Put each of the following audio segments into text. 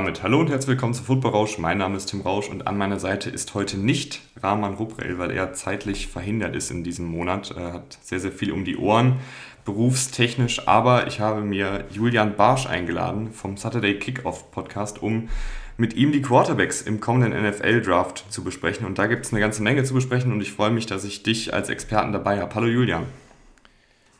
Damit hallo und herzlich willkommen zu Football Rausch. Mein Name ist Tim Rausch und an meiner Seite ist heute nicht Rahman Ruprel, weil er zeitlich verhindert ist in diesem Monat. Er hat sehr, sehr viel um die Ohren, berufstechnisch. Aber ich habe mir Julian Barsch eingeladen vom Saturday Kickoff Podcast, um mit ihm die Quarterbacks im kommenden NFL-Draft zu besprechen. Und da gibt es eine ganze Menge zu besprechen und ich freue mich, dass ich dich als Experten dabei habe. Hallo Julian.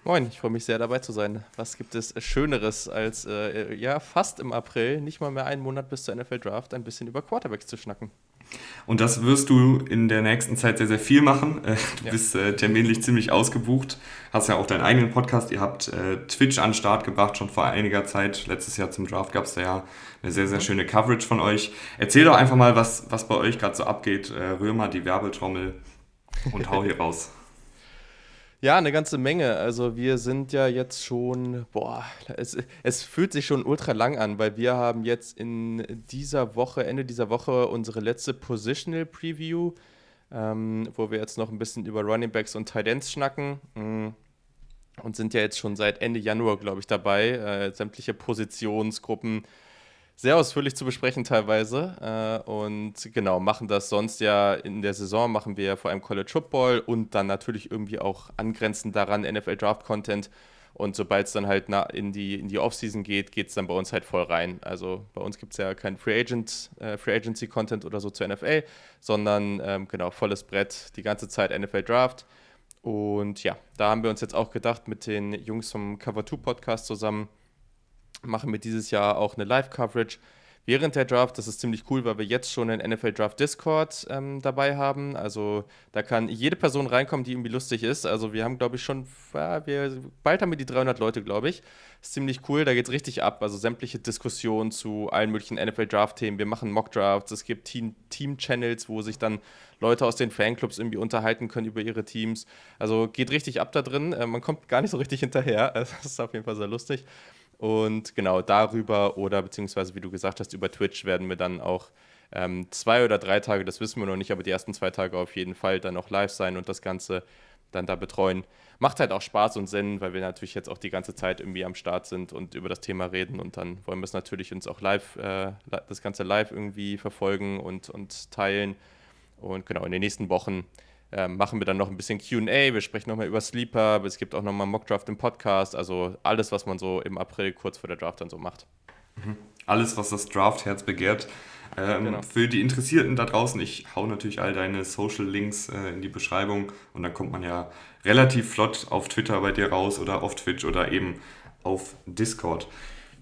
Moin, ich freue mich sehr dabei zu sein. Was gibt es Schöneres als äh, ja fast im April, nicht mal mehr einen Monat bis zur NFL Draft, ein bisschen über Quarterbacks zu schnacken? Und das wirst du in der nächsten Zeit sehr, sehr viel machen. Äh, du ja. bist äh, terminlich ziemlich ausgebucht. Hast ja auch deinen eigenen Podcast. Ihr habt äh, Twitch an den Start gebracht, schon vor einiger Zeit. Letztes Jahr zum Draft gab es da ja eine sehr, sehr mhm. schöne Coverage von euch. Erzähl doch einfach mal, was, was bei euch gerade so abgeht. Äh, rühr mal die Werbetrommel und hau hier raus. Ja, eine ganze Menge. Also wir sind ja jetzt schon, boah, es, es fühlt sich schon ultra lang an, weil wir haben jetzt in dieser Woche, Ende dieser Woche, unsere letzte Positional Preview, ähm, wo wir jetzt noch ein bisschen über Running Backs und Tight Ends schnacken. Mm, und sind ja jetzt schon seit Ende Januar, glaube ich, dabei, äh, sämtliche Positionsgruppen sehr ausführlich zu besprechen teilweise. Äh, und genau, machen das sonst ja in der Saison, machen wir vor allem College Football und dann natürlich irgendwie auch angrenzend daran NFL Draft Content. Und sobald es dann halt in die, in die Offseason geht, geht es dann bei uns halt voll rein. Also bei uns gibt es ja kein Free, Agent, äh, Free Agency Content oder so zur NFL, sondern ähm, genau, volles Brett, die ganze Zeit NFL Draft. Und ja, da haben wir uns jetzt auch gedacht mit den Jungs vom Cover 2 Podcast zusammen, machen wir dieses Jahr auch eine Live-Coverage während der Draft. Das ist ziemlich cool, weil wir jetzt schon einen NFL Draft Discord ähm, dabei haben. Also da kann jede Person reinkommen, die irgendwie lustig ist. Also wir haben, glaube ich, schon, ja, wir, bald haben wir die 300 Leute, glaube ich. Ist ziemlich cool, da geht es richtig ab. Also sämtliche Diskussionen zu allen möglichen NFL Draft-Themen. Wir machen Mock-Drafts, es gibt Team-Channels, wo sich dann Leute aus den Fanclubs irgendwie unterhalten können über ihre Teams. Also geht richtig ab da drin. Äh, man kommt gar nicht so richtig hinterher. Das ist auf jeden Fall sehr lustig. Und genau darüber oder beziehungsweise, wie du gesagt hast, über Twitch werden wir dann auch ähm, zwei oder drei Tage, das wissen wir noch nicht, aber die ersten zwei Tage auf jeden Fall dann auch live sein und das Ganze dann da betreuen. Macht halt auch Spaß und Sinn, weil wir natürlich jetzt auch die ganze Zeit irgendwie am Start sind und über das Thema reden und dann wollen wir es natürlich uns auch live, äh, das Ganze live irgendwie verfolgen und, und teilen. Und genau, in den nächsten Wochen äh, machen wir dann noch ein bisschen QA, wir sprechen nochmal über Sleeper, es gibt auch nochmal Mockdraft im Podcast, also alles, was man so im April kurz vor der Draft dann so macht. Mhm. Alles, was das Draft-Herz begehrt. Ähm, genau. Für die Interessierten da draußen, ich hau natürlich all deine Social Links äh, in die Beschreibung und dann kommt man ja relativ flott auf Twitter bei dir raus oder auf Twitch oder eben auf Discord.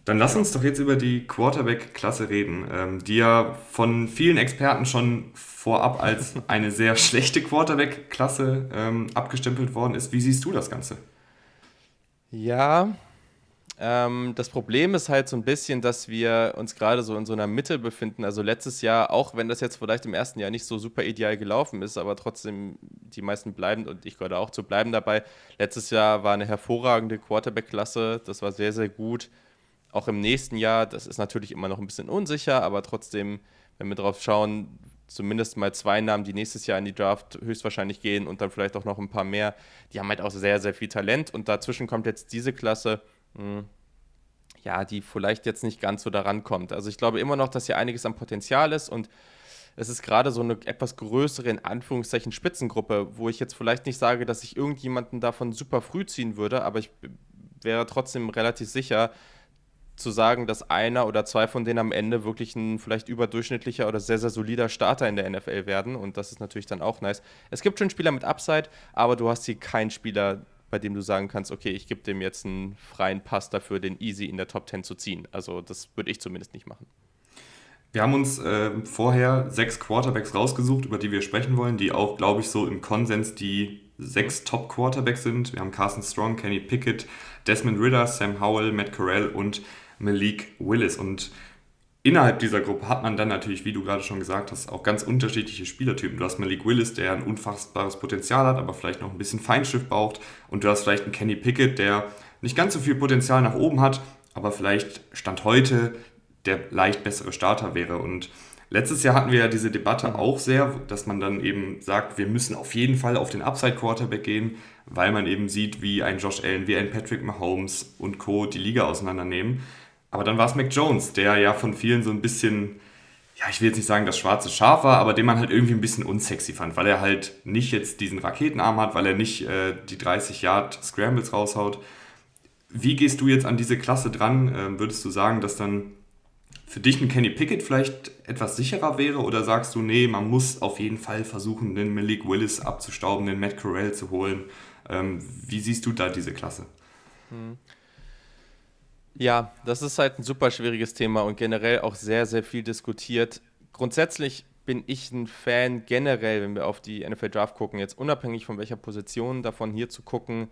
Dann lass uns doch jetzt über die Quarterback-Klasse reden, ähm, die ja von vielen Experten schon vorab als eine sehr schlechte Quarterback-Klasse ähm, abgestempelt worden ist. Wie siehst du das Ganze? Ja, ähm, das Problem ist halt so ein bisschen, dass wir uns gerade so in so einer Mitte befinden. Also letztes Jahr, auch wenn das jetzt vielleicht im ersten Jahr nicht so super ideal gelaufen ist, aber trotzdem die meisten bleiben und ich gehöre auch zu bleiben dabei. Letztes Jahr war eine hervorragende Quarterback-Klasse, das war sehr, sehr gut auch im nächsten Jahr, das ist natürlich immer noch ein bisschen unsicher, aber trotzdem, wenn wir drauf schauen, zumindest mal zwei Namen, die nächstes Jahr in die Draft höchstwahrscheinlich gehen und dann vielleicht auch noch ein paar mehr, die haben halt auch sehr, sehr viel Talent und dazwischen kommt jetzt diese Klasse, mh, hm, ja, die vielleicht jetzt nicht ganz so daran kommt. Also ich glaube immer noch, dass hier einiges am Potenzial ist und es ist gerade so eine etwas größere, in Anführungszeichen, Spitzengruppe, wo ich jetzt vielleicht nicht sage, dass ich irgendjemanden davon super früh ziehen würde, aber ich wäre trotzdem relativ sicher, zu sagen, dass einer oder zwei von denen am Ende wirklich ein vielleicht überdurchschnittlicher oder sehr, sehr solider Starter in der NFL werden. Und das ist natürlich dann auch nice. Es gibt schon Spieler mit Upside, aber du hast hier keinen Spieler, bei dem du sagen kannst, okay, ich gebe dem jetzt einen freien Pass dafür, den easy in der Top 10 zu ziehen. Also das würde ich zumindest nicht machen. Wir haben uns äh, vorher sechs Quarterbacks rausgesucht, über die wir sprechen wollen, die auch, glaube ich, so im Konsens die sechs Top-Quarterbacks sind. Wir haben Carson Strong, Kenny Pickett, Desmond Ritter, Sam Howell, Matt Corral und Malik Willis. Und innerhalb dieser Gruppe hat man dann natürlich, wie du gerade schon gesagt hast, auch ganz unterschiedliche Spielertypen. Du hast Malik Willis, der ein unfassbares Potenzial hat, aber vielleicht noch ein bisschen Feinschrift braucht. Und du hast vielleicht einen Kenny Pickett, der nicht ganz so viel Potenzial nach oben hat, aber vielleicht Stand heute der leicht bessere Starter wäre. Und letztes Jahr hatten wir ja diese Debatte auch sehr, dass man dann eben sagt, wir müssen auf jeden Fall auf den Upside Quarterback gehen, weil man eben sieht, wie ein Josh Allen, wie ein Patrick Mahomes und Co. die Liga auseinandernehmen. Aber dann war es Mac Jones, der ja von vielen so ein bisschen, ja, ich will jetzt nicht sagen, das schwarze Schaf war, aber den man halt irgendwie ein bisschen unsexy fand, weil er halt nicht jetzt diesen Raketenarm hat, weil er nicht äh, die 30 Yard Scrambles raushaut. Wie gehst du jetzt an diese Klasse dran? Ähm, würdest du sagen, dass dann für dich ein Kenny Pickett vielleicht etwas sicherer wäre oder sagst du, nee, man muss auf jeden Fall versuchen, den Malik Willis abzustauben, den Matt Corral zu holen? Ähm, wie siehst du da diese Klasse? Hm. Ja, das ist halt ein super schwieriges Thema und generell auch sehr, sehr viel diskutiert. Grundsätzlich bin ich ein Fan generell, wenn wir auf die NFL Draft gucken, jetzt unabhängig von welcher Position davon hier zu gucken,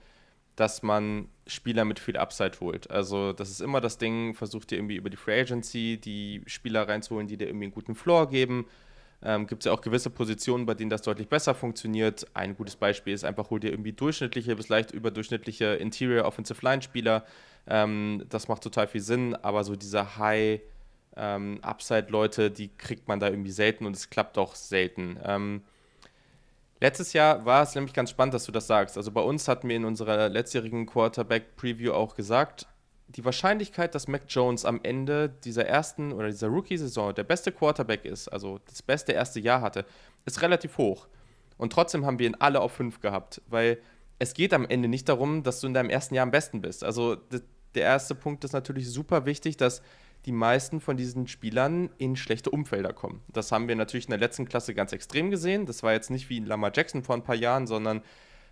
dass man Spieler mit viel Upside holt. Also das ist immer das Ding, versucht ihr irgendwie über die Free Agency die Spieler reinzuholen, die dir irgendwie einen guten Floor geben. Ähm, Gibt es ja auch gewisse Positionen, bei denen das deutlich besser funktioniert. Ein gutes Beispiel ist einfach, hol dir irgendwie durchschnittliche bis leicht überdurchschnittliche Interior Offensive Line Spieler. Ähm, das macht total viel Sinn, aber so diese High ähm, Upside Leute, die kriegt man da irgendwie selten und es klappt auch selten. Ähm, Letztes Jahr war es nämlich ganz spannend, dass du das sagst. Also bei uns hatten wir in unserer letztjährigen Quarterback-Preview auch gesagt, die Wahrscheinlichkeit, dass Mac Jones am Ende dieser ersten oder dieser Rookie-Saison der beste Quarterback ist, also das beste erste Jahr hatte, ist relativ hoch. Und trotzdem haben wir ihn alle auf 5 gehabt, weil es geht am Ende nicht darum, dass du in deinem ersten Jahr am besten bist. Also der erste Punkt ist natürlich super wichtig, dass die meisten von diesen Spielern in schlechte Umfelder kommen. Das haben wir natürlich in der letzten Klasse ganz extrem gesehen. Das war jetzt nicht wie Lamar Jackson vor ein paar Jahren, sondern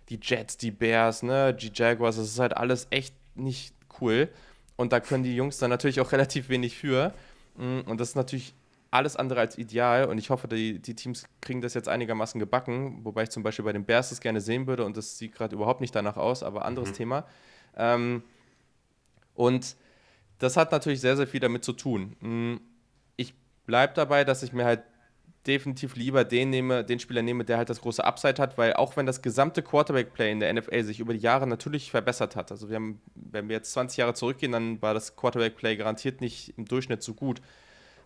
die Jets, die Bears, ne, die Jaguars, das ist halt alles echt nicht cool. Und da können die Jungs dann natürlich auch relativ wenig für. Mm, und das ist natürlich alles andere als ideal. Und ich hoffe, die, die Teams kriegen das jetzt einigermaßen gebacken. Wobei ich zum Beispiel bei den Bears das gerne sehen würde. Und das sieht gerade überhaupt nicht danach aus, aber anderes mhm. Thema. Ähm, und das hat natürlich sehr, sehr viel damit zu tun. Mm, ich bleibe dabei, dass ich mir halt definitiv lieber den nehme, den Spieler nehme, der halt das große Upside hat, weil auch wenn das gesamte Quarterback-Play in der NFL sich über die Jahre natürlich verbessert hat, also wir haben, wenn wir jetzt 20 Jahre zurückgehen, dann war das Quarterback-Play garantiert nicht im Durchschnitt so gut.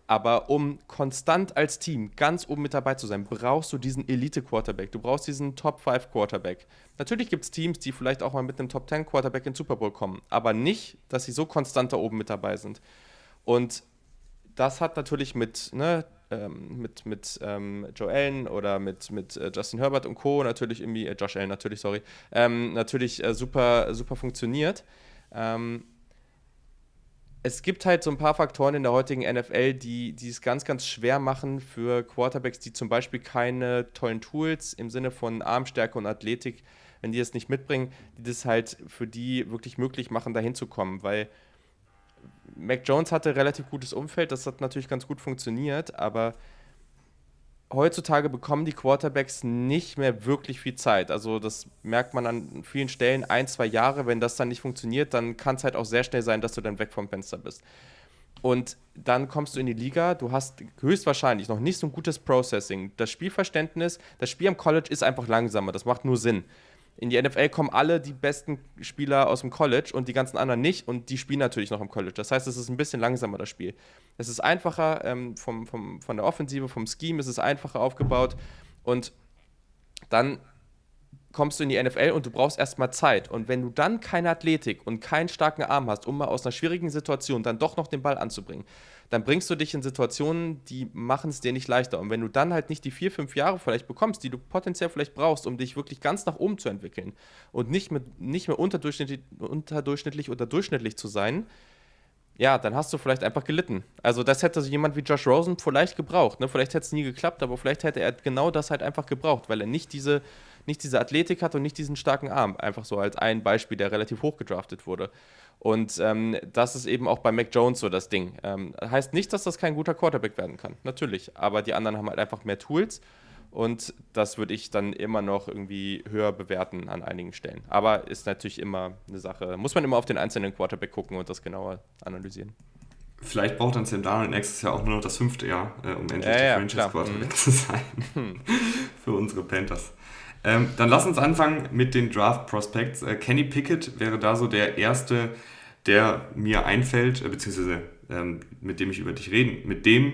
Aber um konstant als Team ganz oben mit dabei zu sein, brauchst du diesen Elite-Quarterback. Du brauchst diesen Top-5-Quarterback. Natürlich gibt es Teams, die vielleicht auch mal mit einem Top-10-Quarterback in Super Bowl kommen, aber nicht, dass sie so konstant da oben mit dabei sind. Und das hat natürlich mit, ne, ähm, mit, mit ähm, Joe Allen oder mit, mit äh, Justin Herbert und Co. natürlich irgendwie, äh, Josh Allen natürlich, sorry, ähm, natürlich äh, super, super funktioniert. Ähm, es gibt halt so ein paar Faktoren in der heutigen NFL, die, die es ganz, ganz schwer machen für Quarterbacks, die zum Beispiel keine tollen Tools im Sinne von Armstärke und Athletik, wenn die es nicht mitbringen, die das halt für die wirklich möglich machen, da hinzukommen. Weil Mac Jones hatte relativ gutes Umfeld, das hat natürlich ganz gut funktioniert, aber heutzutage bekommen die Quarterbacks nicht mehr wirklich viel Zeit. Also das merkt man an vielen Stellen, ein, zwei Jahre, wenn das dann nicht funktioniert, dann kann es halt auch sehr schnell sein, dass du dann weg vom Fenster bist. Und dann kommst du in die Liga, du hast höchstwahrscheinlich noch nicht so ein gutes Processing. Das Spielverständnis, das Spiel am College ist einfach langsamer, das macht nur Sinn in die NFL kommen alle die besten Spieler aus dem College und die ganzen anderen nicht und die spielen natürlich noch im College. Das heißt, es ist ein bisschen langsamer, das Spiel. Es ist einfacher ähm, vom, vom, von der Offensive, vom Scheme ist es einfacher aufgebaut und dann kommst du in die NFL und du brauchst erstmal Zeit. Und wenn du dann keine Athletik und keinen starken Arm hast, um mal aus einer schwierigen Situation dann doch noch den Ball anzubringen, dann bringst du dich in Situationen, die machen es dir nicht leichter. Und wenn du dann halt nicht die vier, fünf Jahre vielleicht bekommst, die du potenziell vielleicht brauchst, um dich wirklich ganz nach oben zu entwickeln und nicht, mit, nicht mehr unterdurchschnittlich, unterdurchschnittlich oder durchschnittlich zu sein, ja, dann hast du vielleicht einfach gelitten. Also das hätte so jemand wie Josh Rosen vielleicht gebraucht. Ne? Vielleicht hätte es nie geklappt, aber vielleicht hätte er genau das halt einfach gebraucht, weil er nicht diese, nicht diese Athletik hat und nicht diesen starken Arm. Einfach so als ein Beispiel, der relativ hoch gedraftet wurde. Und ähm, das ist eben auch bei Mac Jones so das Ding. Ähm, heißt nicht, dass das kein guter Quarterback werden kann, natürlich. Aber die anderen haben halt einfach mehr Tools und das würde ich dann immer noch irgendwie höher bewerten an einigen Stellen. Aber ist natürlich immer eine Sache, muss man immer auf den einzelnen Quarterback gucken und das genauer analysieren. Vielleicht braucht dann Sam Darnold nächstes Jahr auch nur noch das fünfte Jahr, äh, um endlich ja, der ja, Franchise Quarterback mhm. zu sein. Für unsere Panthers. Ähm, dann lass uns anfangen mit den Draft Prospects. Äh, Kenny Pickett wäre da so der erste, der mir einfällt, äh, beziehungsweise ähm, mit dem ich über dich reden, mit dem,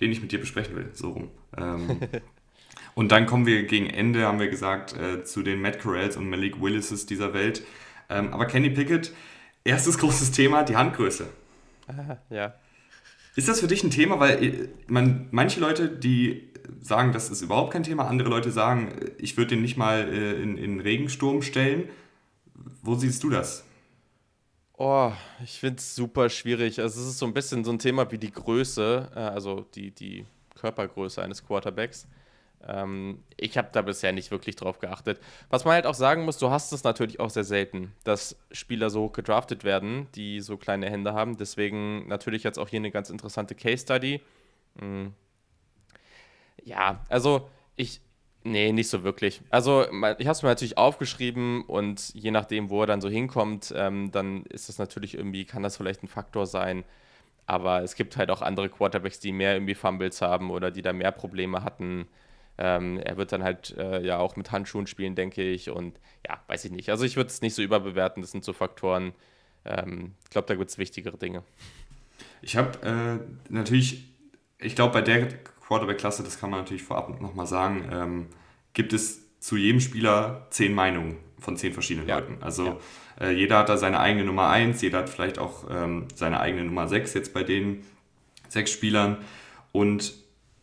den ich mit dir besprechen will, so rum. Ähm, und dann kommen wir gegen Ende, haben wir gesagt, äh, zu den Matt Corrals und Malik Willises dieser Welt. Ähm, aber Kenny Pickett, erstes großes Thema, die Handgröße. ja. Ist das für dich ein Thema? Weil äh, man, manche Leute, die sagen, das ist überhaupt kein Thema, andere Leute sagen, ich würde den nicht mal äh, in, in Regensturm stellen. Wo siehst du das? Oh, ich finde es super schwierig. Also es ist so ein bisschen so ein Thema wie die Größe, äh, also die, die Körpergröße eines Quarterbacks. Ähm, ich habe da bisher nicht wirklich drauf geachtet. Was man halt auch sagen muss, du hast es natürlich auch sehr selten, dass Spieler so gedraftet werden, die so kleine Hände haben. Deswegen natürlich jetzt auch hier eine ganz interessante Case Study. Mhm. Ja, also ich, Nee, nicht so wirklich. Also, ich habe es mir natürlich aufgeschrieben und je nachdem, wo er dann so hinkommt, ähm, dann ist das natürlich irgendwie, kann das vielleicht ein Faktor sein. Aber es gibt halt auch andere Quarterbacks, die mehr irgendwie Fumbles haben oder die da mehr Probleme hatten. Ähm, er wird dann halt äh, ja auch mit Handschuhen spielen, denke ich. Und ja, weiß ich nicht. Also ich würde es nicht so überbewerten. Das sind so Faktoren. Ähm, ich glaube, da gibt es wichtigere Dinge. Ich habe äh, natürlich, ich glaube, bei der Quarterback-Klasse, das kann man natürlich vorab nochmal sagen, ähm, gibt es zu jedem Spieler zehn Meinungen von zehn verschiedenen ja. Leuten. Also ja. äh, jeder hat da seine eigene Nummer 1, jeder hat vielleicht auch ähm, seine eigene Nummer 6 jetzt bei den sechs Spielern. Und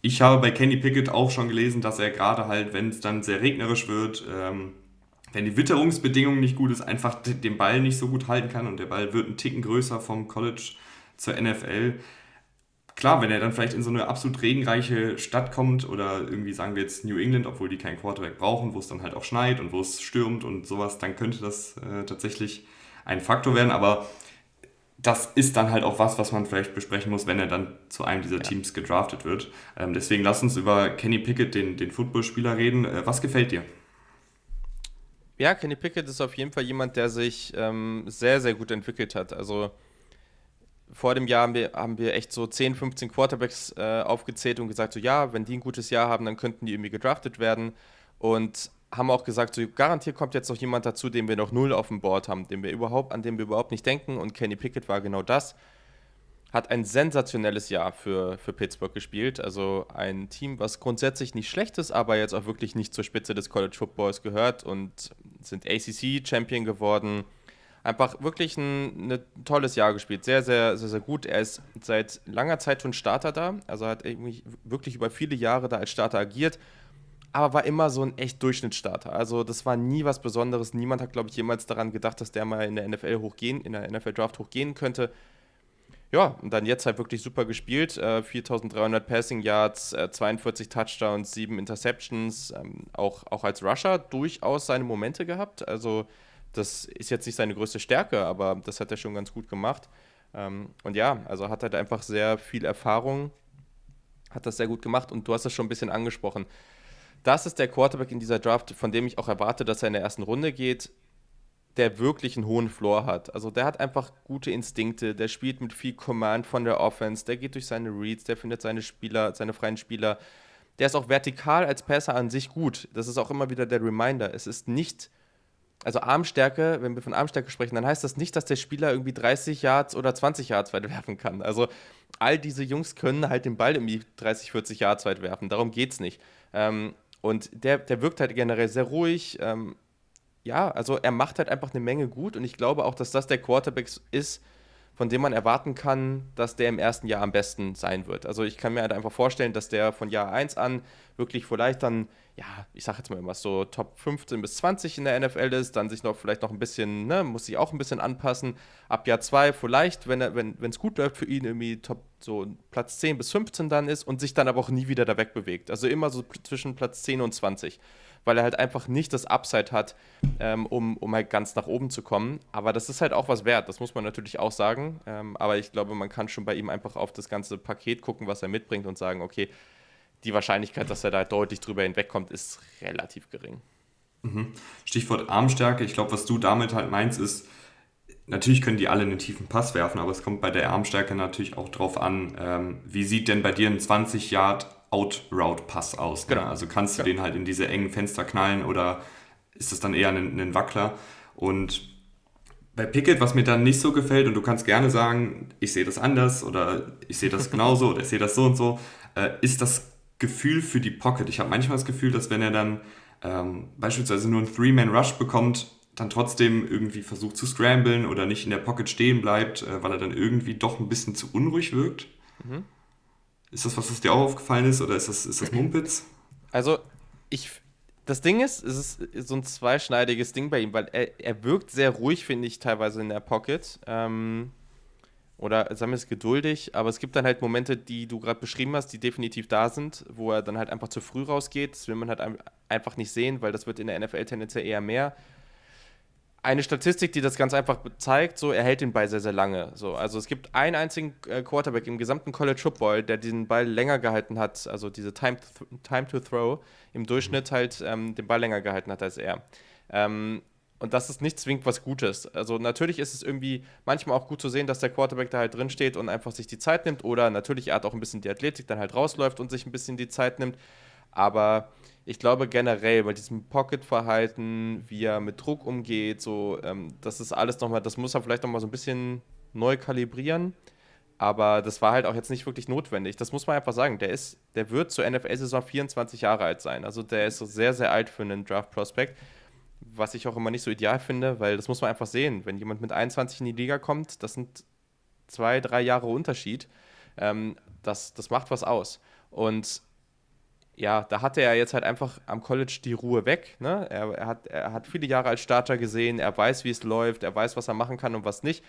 ich habe bei Kenny Pickett auch schon gelesen, dass er gerade halt, wenn es dann sehr regnerisch wird, ähm, wenn die Witterungsbedingungen nicht gut ist, einfach den Ball nicht so gut halten kann und der Ball wird einen Ticken größer vom College zur NFL. Klar, wenn er dann vielleicht in so eine absolut regenreiche Stadt kommt oder irgendwie sagen wir jetzt New England, obwohl die keinen Quarterback brauchen, wo es dann halt auch schneit und wo es stürmt und sowas, dann könnte das äh, tatsächlich ein Faktor werden. Aber das ist dann halt auch was, was man vielleicht besprechen muss, wenn er dann zu einem dieser ja. Teams gedraftet wird. Ähm, deswegen lass uns über Kenny Pickett, den, den Footballspieler, reden. Äh, was gefällt dir? Ja, Kenny Pickett ist auf jeden Fall jemand, der sich ähm, sehr, sehr gut entwickelt hat. Also vor dem Jahr haben wir, haben wir echt so 10, 15 Quarterbacks äh, aufgezählt und gesagt, so ja, wenn die ein gutes Jahr haben, dann könnten die irgendwie gedraftet werden. Und haben auch gesagt, so garantiert kommt jetzt noch jemand dazu, den wir noch null auf dem Board haben, den wir überhaupt, an dem wir überhaupt nicht denken. Und Kenny Pickett war genau das. Hat ein sensationelles Jahr für, für Pittsburgh gespielt. Also ein Team, was grundsätzlich nicht schlecht ist, aber jetzt auch wirklich nicht zur Spitze des College Footballs gehört und sind ACC-Champion geworden. Einfach wirklich ein, ein, tolles Jahr gespielt. Sehr, sehr, sehr, sehr gut. Er ist seit langer Zeit schon Starter da. Also hat wirklich über viele Jahre da als Starter agiert aber war immer so ein echt Durchschnittsstarter. Also das war nie was Besonderes. Niemand hat, glaube ich, jemals daran gedacht, dass der mal in der NFL hochgehen, in der NFL Draft hochgehen könnte. Ja, und dann jetzt halt wirklich super gespielt. Äh, 4300 Passing Yards, äh, 42 Touchdowns, 7 Interceptions. Ähm, auch, auch als Rusher durchaus seine Momente gehabt. Also das ist jetzt nicht seine größte Stärke, aber das hat er schon ganz gut gemacht. Ähm, und ja, also hat halt einfach sehr viel Erfahrung, hat das sehr gut gemacht und du hast das schon ein bisschen angesprochen das ist der Quarterback in dieser Draft, von dem ich auch erwarte, dass er in der ersten Runde geht, der wirklich einen hohen Floor hat. Also der hat einfach gute Instinkte, der spielt mit viel Command von der Offense, der geht durch seine Reads, der findet seine Spieler, seine freien Spieler. Der ist auch vertikal als Passer an sich gut. Das ist auch immer wieder der Reminder. Es ist nicht, also Armstärke, wenn wir von Armstärke sprechen, dann heißt das nicht, dass der Spieler irgendwie 30 Yards oder 20 Yards weit werfen kann. Also all diese Jungs können halt den Ball irgendwie 30, 40 Yards weit werfen. Darum geht es nicht. Ähm, und der, der wirkt halt generell sehr ruhig. Ähm, ja, also er macht halt einfach eine Menge gut und ich glaube auch, dass das der Quarterback ist, von dem man erwarten kann, dass der im ersten Jahr am besten sein wird. Also ich kann mir halt einfach vorstellen, dass der von Jahr 1 an wirklich vielleicht dann ja, ich sag jetzt mal immer so Top 15 bis 20 in der NFL ist, dann sich noch vielleicht noch ein bisschen, ne, muss sich auch ein bisschen anpassen. Ab Jahr 2 vielleicht, wenn es wenn, gut läuft für ihn, irgendwie Top so Platz 10 bis 15 dann ist und sich dann aber auch nie wieder da wegbewegt. Also immer so zwischen Platz 10 und 20, weil er halt einfach nicht das Upside hat, ähm, um, um halt ganz nach oben zu kommen. Aber das ist halt auch was wert, das muss man natürlich auch sagen. Ähm, aber ich glaube, man kann schon bei ihm einfach auf das ganze Paket gucken, was er mitbringt und sagen, okay, die Wahrscheinlichkeit, dass er da deutlich drüber hinwegkommt, ist relativ gering. Mhm. Stichwort Armstärke. Ich glaube, was du damit halt meinst, ist, natürlich können die alle einen tiefen Pass werfen, aber es kommt bei der Armstärke natürlich auch drauf an, ähm, wie sieht denn bei dir ein 20 Yard Out-Route-Pass aus? Ne? Genau. Also kannst du ja. den halt in diese engen Fenster knallen oder ist das dann eher ein, ein Wackler? Und bei Pickett, was mir dann nicht so gefällt, und du kannst gerne sagen, ich sehe das anders oder ich sehe das genauso oder ich sehe das so und so, äh, ist das Gefühl für die Pocket. Ich habe manchmal das Gefühl, dass wenn er dann ähm, beispielsweise nur einen Three-Man-Rush bekommt, dann trotzdem irgendwie versucht zu scramblen oder nicht in der Pocket stehen bleibt, äh, weil er dann irgendwie doch ein bisschen zu unruhig wirkt. Mhm. Ist das was, was dir auch aufgefallen ist oder ist das, ist das Mumpitz? Also, ich, das Ding ist, es ist so ein zweischneidiges Ding bei ihm, weil er, er wirkt sehr ruhig, finde ich, teilweise in der Pocket. Ähm, oder sagen wir es geduldig, aber es gibt dann halt Momente, die du gerade beschrieben hast, die definitiv da sind, wo er dann halt einfach zu früh rausgeht. Das will man halt einfach nicht sehen, weil das wird in der NFL tendenziell eher mehr eine Statistik, die das ganz einfach zeigt, so er hält den Ball sehr, sehr lange. So, also es gibt einen einzigen äh, Quarterback im gesamten College Football, der diesen Ball länger gehalten hat, also diese Time, time to Throw im Durchschnitt halt ähm, den Ball länger gehalten hat als er. Ähm, und das ist nicht zwingend was Gutes. Also natürlich ist es irgendwie manchmal auch gut zu sehen, dass der Quarterback da halt drin steht und einfach sich die Zeit nimmt. Oder natürlich, er hat auch ein bisschen die Athletik, dann halt rausläuft und sich ein bisschen die Zeit nimmt. Aber ich glaube generell bei diesem Pocket-Verhalten, wie er mit Druck umgeht, so, ähm, das ist alles nochmal, das muss er vielleicht nochmal so ein bisschen neu kalibrieren. Aber das war halt auch jetzt nicht wirklich notwendig. Das muss man einfach sagen. Der ist, der wird zur NFL-Saison 24 Jahre alt sein. Also der ist sehr, sehr alt für einen Draft-Prospect. Was ich auch immer nicht so ideal finde, weil das muss man einfach sehen. Wenn jemand mit 21 in die Liga kommt, das sind zwei, drei Jahre Unterschied. Ähm, das, das macht was aus. Und ja, da hatte er jetzt halt einfach am College die Ruhe weg. Ne? Er, er, hat, er hat viele Jahre als Starter gesehen, er weiß, wie es läuft, er weiß, was er machen kann und was nicht.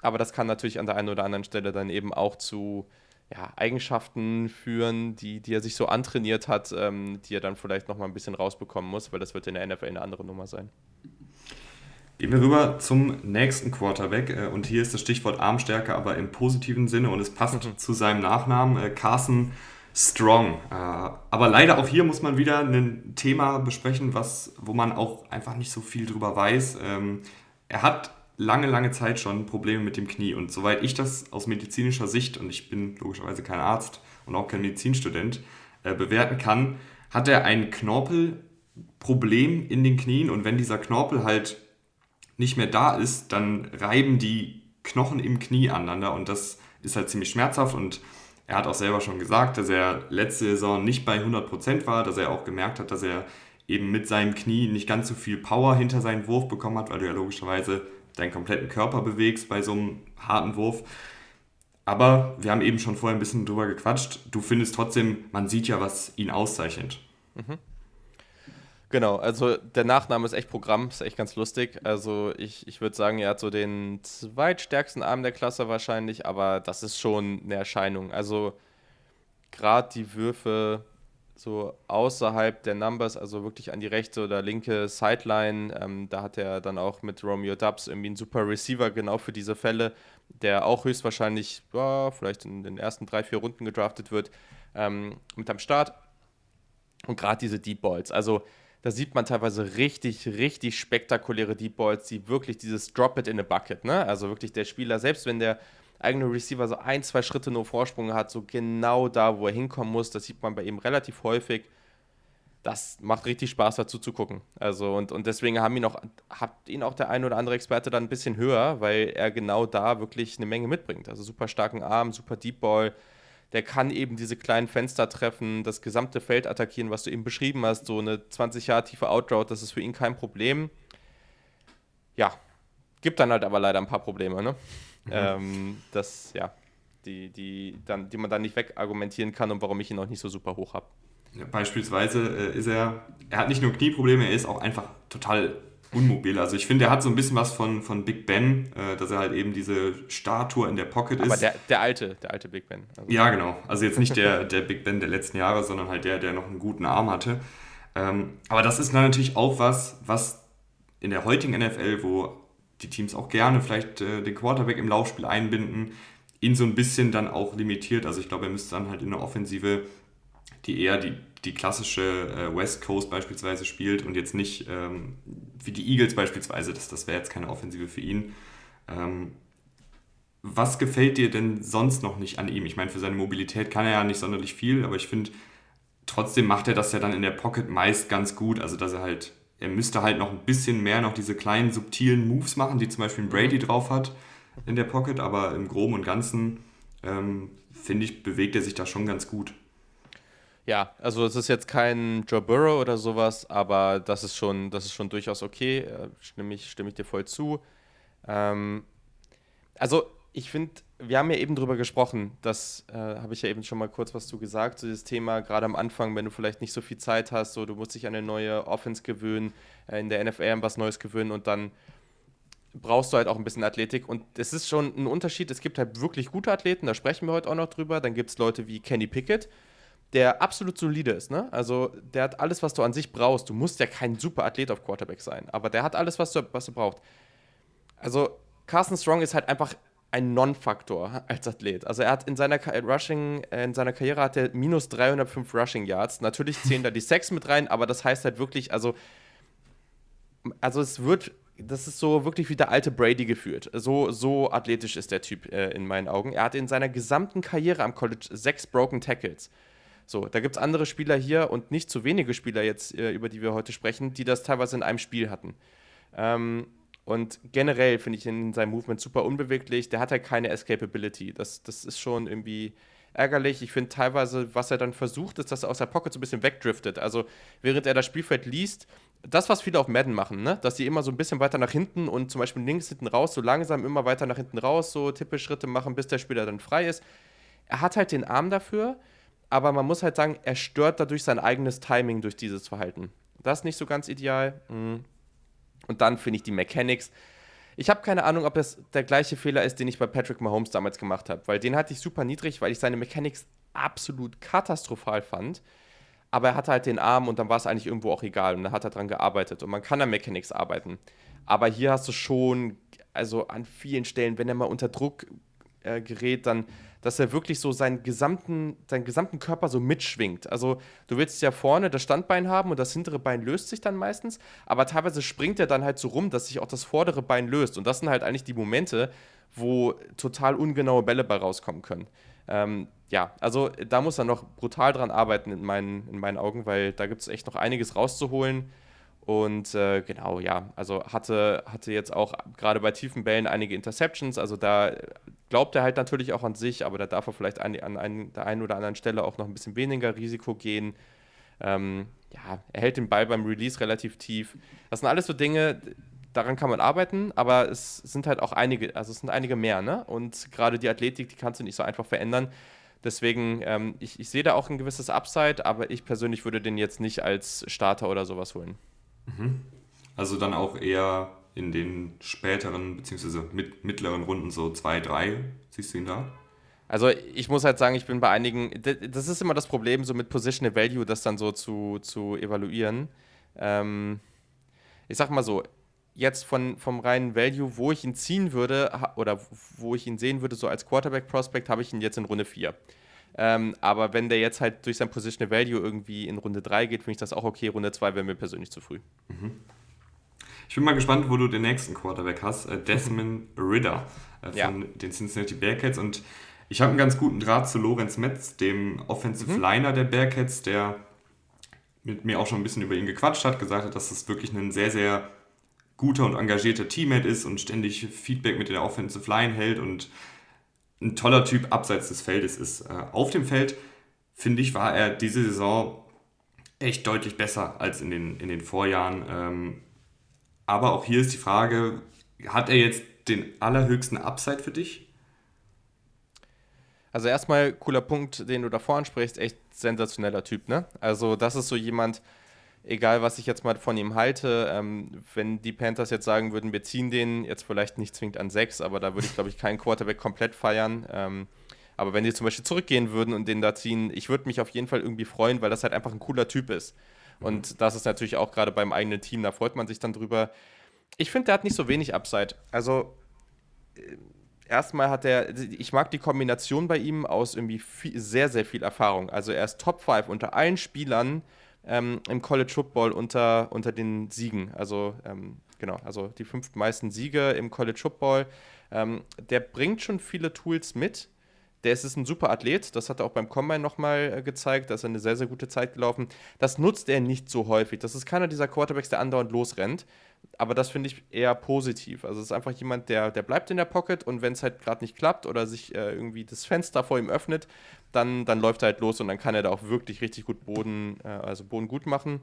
Aber das kann natürlich an der einen oder anderen Stelle dann eben auch zu ja, Eigenschaften führen, die, die er sich so antrainiert hat, ähm, die er dann vielleicht nochmal ein bisschen rausbekommen muss, weil das wird in der NFL eine andere Nummer sein. Gehen wir rüber zum nächsten Quarterback. Äh, und hier ist das Stichwort Armstärke, aber im positiven Sinne und es passt mhm. zu seinem Nachnamen. Äh, Carson strong. Äh, aber leider auch hier muss man wieder ein Thema besprechen, was, wo man auch einfach nicht so viel drüber weiß. Ähm, er hat lange, lange Zeit schon Probleme mit dem Knie. Und soweit ich das aus medizinischer Sicht, und ich bin logischerweise kein Arzt und auch kein Medizinstudent, äh, bewerten kann, hat er ein Knorpelproblem in den Knien. Und wenn dieser Knorpel halt nicht mehr da ist, dann reiben die Knochen im Knie aneinander. Und das ist halt ziemlich schmerzhaft und er hat auch selber schon gesagt, dass er letzte Saison nicht bei 100% war, dass er auch gemerkt hat, dass er eben mit seinem Knie nicht ganz so viel Power hinter seinen Wurf bekommen hat, weil du ja logischerweise deinen kompletten Körper bewegst bei so einem harten Wurf. Aber wir haben eben schon vorher ein bisschen drüber gequatscht. Du findest trotzdem, man sieht ja, was ihn auszeichnet. Mhm. Genau, also der Nachname ist echt Programm, ist echt ganz lustig. Also ich, ich würde sagen, er hat so den zweitstärksten Arm der Klasse wahrscheinlich, aber das ist schon eine Erscheinung. Also gerade die Würfe so außerhalb der Numbers, also wirklich an die rechte oder linke Sideline, ähm, da hat er dann auch mit Romeo Dubs irgendwie einen super Receiver genau für diese Fälle, der auch höchstwahrscheinlich ja, vielleicht in den ersten drei, vier Runden gedraftet wird, ähm, mit am Start. Und gerade diese Deep Balls, also da sieht man teilweise richtig, richtig spektakuläre Deep Balls, die wirklich dieses Drop it in a Bucket, ne? Also wirklich der Spieler, selbst wenn der eigene Receiver so ein, zwei Schritte nur Vorsprung hat, so genau da, wo er hinkommen muss, das sieht man bei ihm relativ häufig. Das macht richtig Spaß dazu zu gucken. Also und, und deswegen haben ihn auch, hat ihn auch der ein oder andere Experte dann ein bisschen höher, weil er genau da wirklich eine Menge mitbringt. Also super starken Arm, super Deep Ball, der kann eben diese kleinen Fenster treffen, das gesamte Feld attackieren, was du eben beschrieben hast, so eine 20 Jahre tiefe Outroute, das ist für ihn kein Problem. Ja, gibt dann halt aber leider ein paar Probleme, ne? Mhm. Ähm, das, ja, die, die, dann, die man dann nicht wegargumentieren kann und warum ich ihn auch nicht so super hoch habe. Ja, beispielsweise äh, ist er, er hat nicht nur Knieprobleme, er ist auch einfach total unmobil. Also ich finde, er hat so ein bisschen was von, von Big Ben, äh, dass er halt eben diese Statue in der Pocket ist. Aber der, der alte, der alte Big Ben. Also. Ja, genau. Also jetzt nicht der, der Big Ben der letzten Jahre, sondern halt der, der noch einen guten Arm hatte. Ähm, aber das ist natürlich auch was, was in der heutigen NFL, wo die Teams auch gerne vielleicht äh, den Quarterback im Laufspiel einbinden, ihn so ein bisschen dann auch limitiert. Also ich glaube, er müsste dann halt in der Offensive, die eher die die klassische äh, West Coast beispielsweise spielt und jetzt nicht ähm, wie die Eagles beispielsweise, das, das wäre jetzt keine Offensive für ihn. Ähm, was gefällt dir denn sonst noch nicht an ihm? Ich meine, für seine Mobilität kann er ja nicht sonderlich viel, aber ich finde, trotzdem macht er das ja dann in der Pocket meist ganz gut. Also, dass er halt, er müsste halt noch ein bisschen mehr noch diese kleinen subtilen Moves machen, die zum Beispiel Brady mhm. drauf hat in der Pocket, aber im Groben und Ganzen, ähm, finde ich, bewegt er sich da schon ganz gut. Ja, also es ist jetzt kein Joe Burrow oder sowas, aber das ist schon, das ist schon durchaus okay. Äh, stimme ich, stimme ich dir voll zu. Ähm, also ich finde, wir haben ja eben drüber gesprochen, das äh, habe ich ja eben schon mal kurz was zu gesagt, zu dieses Thema, gerade am Anfang, wenn du vielleicht nicht so viel Zeit hast, so du musst dich an eine neue Offense gewöhnen, äh, in der NFL an was Neues gewöhnen und dann brauchst du halt auch ein bisschen Athletik. Und es ist schon ein Unterschied. Es gibt halt wirklich gute Athleten, da sprechen wir heute auch noch drüber. Dann gibt es Leute wie Kenny Pickett, der absolut solide ist. Ne? Also der hat alles, was du an sich brauchst. Du musst ja kein super Athlet auf Quarterback sein, aber der hat alles, was du, was du brauchst. Also Carson Strong ist halt einfach ein Non-Faktor als Athlet. Also er hat in seiner Rushing, äh, in seiner Karriere hat er minus 305 Rushing Yards. Natürlich zählen da die Sex mit rein, aber das heißt halt wirklich, also, also es wird das ist so wirklich wie der alte Brady geführt. So, so athletisch ist der Typ äh, in meinen Augen. Er hat in seiner gesamten Karriere am College sechs Broken Tackles. So, da gibt es andere Spieler hier und nicht zu wenige Spieler jetzt, äh, über die wir heute sprechen, die das teilweise in einem Spiel hatten. Ähm, und generell finde ich ihn in seinem Movement super unbeweglich. Der hat halt keine Escapability. Das, das ist schon irgendwie ärgerlich. Ich finde teilweise, was er dann versucht, ist, dass er aus der Pocket so ein bisschen wegdriftet. Also während er das Spielfeld liest, das, was viele auf Madden machen, ne? dass sie immer so ein bisschen weiter nach hinten und zum Beispiel links hinten raus, so langsam immer weiter nach hinten raus, so Tippelschritte machen, bis der Spieler dann frei ist. Er hat halt den Arm dafür, aber man muss halt sagen, er stört dadurch sein eigenes Timing durch dieses Verhalten. Das ist nicht so ganz ideal. Mhm. Und dann finde ich die Mechanics. Ich habe keine Ahnung, ob das der gleiche Fehler ist, den ich bei Patrick Mahomes damals gemacht habe, weil den hatte ich super niedrig, weil ich seine Mechanics absolut katastrophal fand aber er hatte halt den Arm und dann war es eigentlich irgendwo auch egal und dann hat er dran gearbeitet und man kann an Mechanics arbeiten. Aber hier hast du schon, also an vielen Stellen, wenn er mal unter Druck äh, gerät, dann, dass er wirklich so seinen gesamten, seinen gesamten Körper so mitschwingt. Also du willst ja vorne das Standbein haben und das hintere Bein löst sich dann meistens, aber teilweise springt er dann halt so rum, dass sich auch das vordere Bein löst. Und das sind halt eigentlich die Momente, wo total ungenaue Bälle bei rauskommen können. Ähm, ja, also da muss er noch brutal dran arbeiten in meinen, in meinen Augen, weil da gibt es echt noch einiges rauszuholen. Und äh, genau, ja, also hatte, hatte jetzt auch gerade bei tiefen Bällen einige Interceptions. Also da glaubt er halt natürlich auch an sich, aber da darf er vielleicht an, an, an der einen oder anderen Stelle auch noch ein bisschen weniger Risiko gehen. Ähm, ja, er hält den Ball beim Release relativ tief. Das sind alles so Dinge, daran kann man arbeiten, aber es sind halt auch einige, also es sind einige mehr, ne? Und gerade die Athletik, die kannst du nicht so einfach verändern. Deswegen, ähm, ich, ich sehe da auch ein gewisses Upside, aber ich persönlich würde den jetzt nicht als Starter oder sowas holen. Mhm. Also dann auch eher in den späteren, beziehungsweise mit, mittleren Runden, so 2, 3, siehst du ihn da? Also ich muss halt sagen, ich bin bei einigen, das ist immer das Problem, so mit Positional Value, das dann so zu, zu evaluieren. Ähm, ich sag mal so, jetzt von, vom reinen Value, wo ich ihn ziehen würde oder wo ich ihn sehen würde, so als Quarterback-Prospect, habe ich ihn jetzt in Runde 4. Ähm, aber wenn der jetzt halt durch sein Positional Value irgendwie in Runde 3 geht, finde ich das auch okay. Runde 2 wäre mir persönlich zu früh. Mhm. Ich bin mal gespannt, wo du den nächsten Quarterback hast. Äh, Desmond Ridder äh, von ja. den Cincinnati Bearcats. Und ich habe einen ganz guten Draht zu Lorenz Metz, dem Offensive mhm. Liner der Bearcats, der mit mir auch schon ein bisschen über ihn gequatscht hat, gesagt hat, dass das wirklich ein sehr, sehr guter und engagierter Teammate ist und ständig Feedback mit der Offensive Line hält und ein toller Typ abseits des Feldes ist. Äh, auf dem Feld, finde ich, war er diese Saison echt deutlich besser als in den, in den Vorjahren. Ähm, aber auch hier ist die Frage, hat er jetzt den allerhöchsten Upside für dich? Also erstmal cooler Punkt, den du davor ansprichst, echt sensationeller Typ, ne? Also das ist so jemand, egal was ich jetzt mal von ihm halte, ähm, wenn die Panthers jetzt sagen würden, wir ziehen den jetzt vielleicht nicht zwingend an sechs, aber da würde ich, glaube ich, keinen Quarterback komplett feiern. Ähm, aber wenn die zum Beispiel zurückgehen würden und den da ziehen, ich würde mich auf jeden Fall irgendwie freuen, weil das halt einfach ein cooler Typ ist. Und das ist natürlich auch gerade beim eigenen Team, da freut man sich dann drüber. Ich finde, der hat nicht so wenig Upside. Also, äh, erstmal hat er, ich mag die Kombination bei ihm aus irgendwie viel, sehr, sehr viel Erfahrung. Also, er ist Top 5 unter allen Spielern, ähm, im College Football unter, unter den Siegen. Also ähm, genau, also die fünf meisten Siege im College Football. Ähm, der bringt schon viele Tools mit, Der ist, ist ein super Athlet, das hat er auch beim Combine nochmal äh, gezeigt, da ist er eine sehr, sehr gute Zeit gelaufen. Das nutzt er nicht so häufig. Das ist keiner dieser Quarterbacks, der andauernd losrennt. Aber das finde ich eher positiv. Also es ist einfach jemand, der, der bleibt in der Pocket und wenn es halt gerade nicht klappt oder sich äh, irgendwie das Fenster vor ihm öffnet, dann, dann läuft er halt los und dann kann er da auch wirklich richtig gut Boden, äh, also Boden gut machen.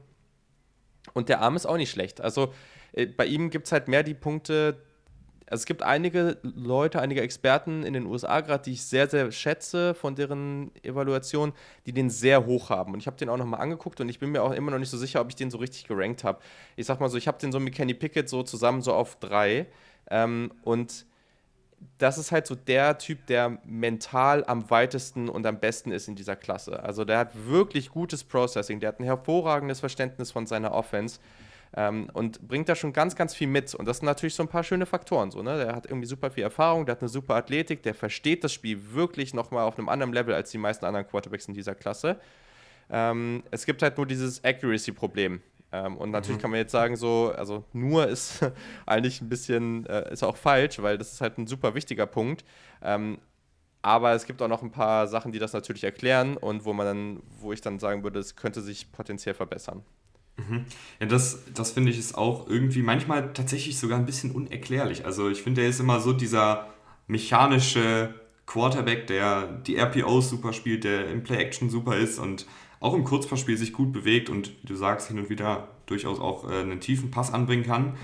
Und der Arm ist auch nicht schlecht. Also äh, bei ihm gibt es halt mehr die Punkte, also es gibt einige Leute, einige Experten in den USA gerade, die ich sehr, sehr schätze von deren Evaluation, die den sehr hoch haben. Und ich habe den auch nochmal angeguckt und ich bin mir auch immer noch nicht so sicher, ob ich den so richtig gerankt habe. Ich sag mal so, ich habe den so mit Kenny Pickett so zusammen so auf drei. Ähm, und das ist halt so der Typ, der mental am weitesten und am besten ist in dieser Klasse. Also der hat wirklich gutes Processing, der hat ein hervorragendes Verständnis von seiner Offense. Ähm, und bringt da schon ganz, ganz viel mit. Und das sind natürlich so ein paar schöne Faktoren. So, ne? Der hat irgendwie super viel Erfahrung, der hat eine super Athletik, der versteht das Spiel wirklich nochmal auf einem anderen Level als die meisten anderen Quarterbacks in dieser Klasse. Ähm, es gibt halt nur dieses Accuracy-Problem. Ähm, und natürlich mhm. kann man jetzt sagen, so, also nur ist eigentlich ein bisschen, äh, ist auch falsch, weil das ist halt ein super wichtiger Punkt. Ähm, aber es gibt auch noch ein paar Sachen, die das natürlich erklären und wo man dann, wo ich dann sagen würde, es könnte sich potenziell verbessern. Mhm. Ja, das, das finde ich ist auch irgendwie manchmal tatsächlich sogar ein bisschen unerklärlich. Also ich finde, er ist immer so dieser mechanische Quarterback, der die RPOs super spielt, der im Play-Action super ist und auch im Kurzpassspiel sich gut bewegt und wie du sagst, hin und wieder durchaus auch äh, einen tiefen Pass anbringen kann.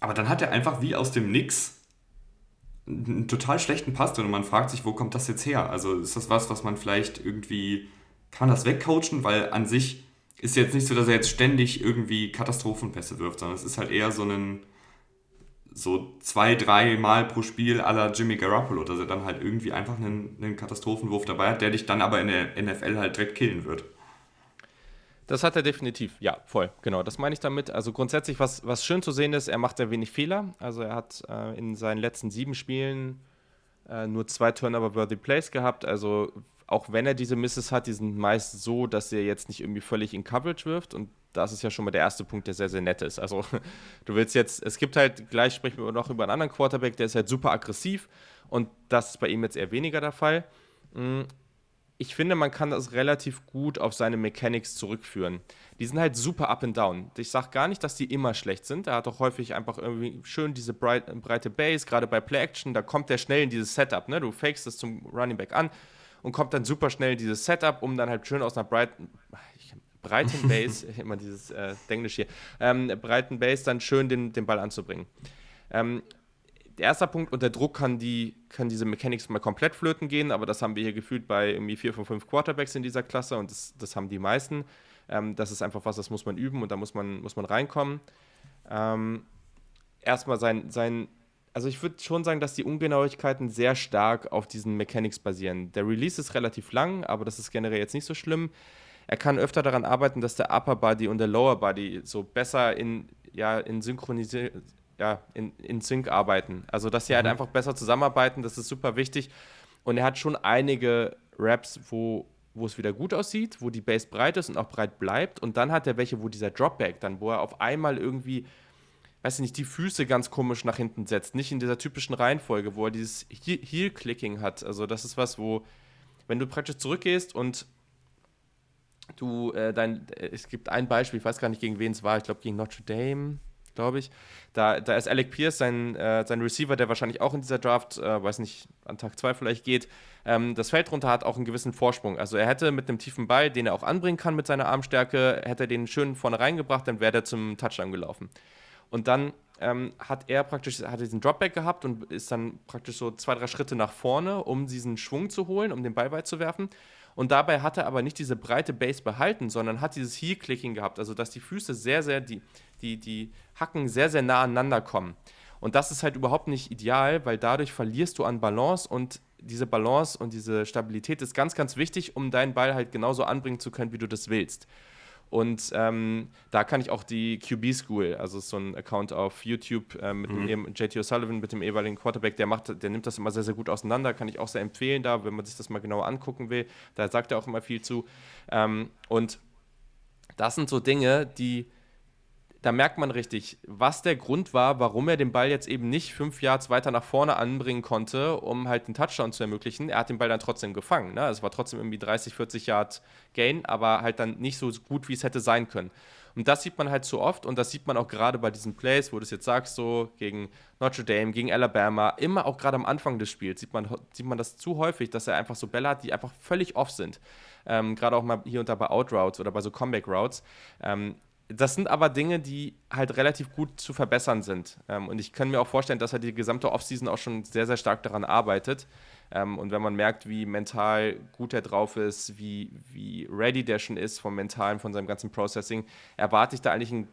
Aber dann hat er einfach wie aus dem Nix einen total schlechten Pass drin und man fragt sich, wo kommt das jetzt her? Also ist das was, was man vielleicht irgendwie, kann das wegcoachen? Weil an sich ist jetzt nicht so, dass er jetzt ständig irgendwie Katastrophenpässe wirft, sondern es ist halt eher so ein so zwei, drei Mal pro Spiel aller Jimmy Garoppolo, dass er dann halt irgendwie einfach einen, einen Katastrophenwurf dabei hat, der dich dann aber in der NFL halt direkt killen wird. Das hat er definitiv, ja, voll, genau, das meine ich damit. Also grundsätzlich, was, was schön zu sehen ist, er macht sehr wenig Fehler. Also er hat äh, in seinen letzten sieben Spielen äh, nur zwei Turnover-worthy Plays gehabt. Also auch wenn er diese Misses hat, die sind meist so, dass er jetzt nicht irgendwie völlig in Coverage wirft. Und das ist ja schon mal der erste Punkt, der sehr, sehr nett ist. Also du willst jetzt, es gibt halt, gleich sprechen wir noch über einen anderen Quarterback, der ist halt super aggressiv und das ist bei ihm jetzt eher weniger der Fall. Mm, ich finde, man kann das relativ gut auf seine Mechanics zurückführen. Die sind halt super up and down. Ich sage gar nicht, dass die immer schlecht sind. Er hat auch häufig einfach irgendwie schön diese breite Base, gerade bei Play Action, da kommt er schnell in dieses Setup. Ne? Du fakest es zum Running Back an, und kommt dann super schnell in dieses Setup, um dann halt schön aus einer breiten, breiten Base, immer dieses äh, Englisch hier, ähm, breiten Base dann schön den, den Ball anzubringen. Ähm, der erste Punkt, unter Druck kann, die, kann diese Mechanics mal komplett flöten gehen, aber das haben wir hier gefühlt bei irgendwie vier von fünf Quarterbacks in dieser Klasse und das, das haben die meisten. Ähm, das ist einfach was, das muss man üben und da muss man, muss man reinkommen. Ähm, erstmal sein, sein also ich würde schon sagen, dass die Ungenauigkeiten sehr stark auf diesen Mechanics basieren. Der Release ist relativ lang, aber das ist generell jetzt nicht so schlimm. Er kann öfter daran arbeiten, dass der Upper Body und der Lower Body so besser in, ja, in Synchronisi ja, in, in Sync arbeiten. Also dass sie halt mhm. einfach besser zusammenarbeiten, das ist super wichtig. Und er hat schon einige Raps, wo, wo es wieder gut aussieht, wo die Base breit ist und auch breit bleibt. Und dann hat er welche, wo dieser Dropback dann, wo er auf einmal irgendwie weiß ich nicht, die Füße ganz komisch nach hinten setzt. Nicht in dieser typischen Reihenfolge, wo er dieses Heel-Clicking hat. Also das ist was, wo, wenn du praktisch zurückgehst und du äh, dein, äh, es gibt ein Beispiel, ich weiß gar nicht, gegen wen es war, ich glaube gegen Notre Dame, glaube ich. Da, da ist Alec Pierce, sein, äh, sein Receiver, der wahrscheinlich auch in dieser Draft, äh, weiß nicht, an Tag 2 vielleicht geht, ähm, das Feld runter hat auch einen gewissen Vorsprung. Also er hätte mit einem tiefen Ball, den er auch anbringen kann mit seiner Armstärke, hätte er den schön vorne reingebracht, dann wäre er zum Touchdown gelaufen. Und dann ähm, hat er praktisch hat diesen Dropback gehabt und ist dann praktisch so zwei, drei Schritte nach vorne, um diesen Schwung zu holen, um den Ball weit zu werfen. Und dabei hat er aber nicht diese breite Base behalten, sondern hat dieses Heel-Clicking gehabt, also dass die Füße sehr, sehr, die, die, die Hacken sehr, sehr nah aneinander kommen. Und das ist halt überhaupt nicht ideal, weil dadurch verlierst du an Balance und diese Balance und diese Stabilität ist ganz, ganz wichtig, um deinen Ball halt genauso anbringen zu können, wie du das willst. Und ähm, da kann ich auch die QB School, also so ein Account auf YouTube äh, mit mhm. dem JT O'Sullivan, mit dem ehemaligen Quarterback, der macht, der nimmt das immer sehr, sehr gut auseinander, kann ich auch sehr empfehlen da, wenn man sich das mal genauer angucken will. Da sagt er auch immer viel zu. Ähm, und das sind so Dinge, die da merkt man richtig, was der Grund war, warum er den Ball jetzt eben nicht fünf Yards weiter nach vorne anbringen konnte, um halt einen Touchdown zu ermöglichen. Er hat den Ball dann trotzdem gefangen. Ne? Es war trotzdem irgendwie 30, 40 Yard Gain, aber halt dann nicht so gut, wie es hätte sein können. Und das sieht man halt so oft und das sieht man auch gerade bei diesen Plays, wo du es jetzt sagst, so gegen Notre Dame, gegen Alabama, immer auch gerade am Anfang des Spiels sieht man, sieht man das zu häufig, dass er einfach so Bälle hat, die einfach völlig off sind. Ähm, gerade auch mal hier und da bei Outroutes oder bei so Comeback Routes. Ähm, das sind aber Dinge, die halt relativ gut zu verbessern sind. Ähm, und ich kann mir auch vorstellen, dass er die gesamte Offseason auch schon sehr, sehr stark daran arbeitet. Ähm, und wenn man merkt, wie mental gut er drauf ist, wie, wie ready der schon ist vom Mentalen, von seinem ganzen Processing, erwarte ich da eigentlich eine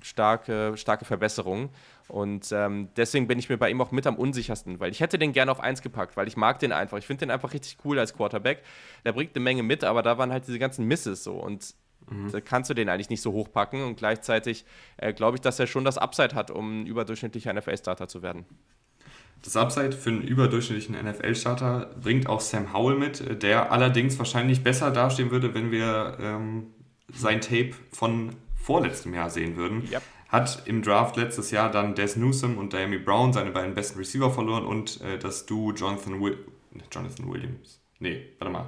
starke, starke Verbesserung. Und ähm, deswegen bin ich mir bei ihm auch mit am unsichersten, weil ich hätte den gerne auf 1 gepackt, weil ich mag den einfach. Ich finde den einfach richtig cool als Quarterback. Der bringt eine Menge mit, aber da waren halt diese ganzen Misses so. Und Mhm. Da kannst du den eigentlich nicht so hochpacken und gleichzeitig äh, glaube ich, dass er schon das Upside hat, um ein überdurchschnittlicher NFL-Starter zu werden. Das Upside für einen überdurchschnittlichen NFL-Starter bringt auch Sam Howell mit, der allerdings wahrscheinlich besser dastehen würde, wenn wir ähm, sein Tape von vorletztem Jahr sehen würden. Yep. Hat im Draft letztes Jahr dann Des Newsom und Diami Brown seine beiden besten Receiver verloren und äh, das Du Jonathan, Will Jonathan Williams. Nee, warte mal.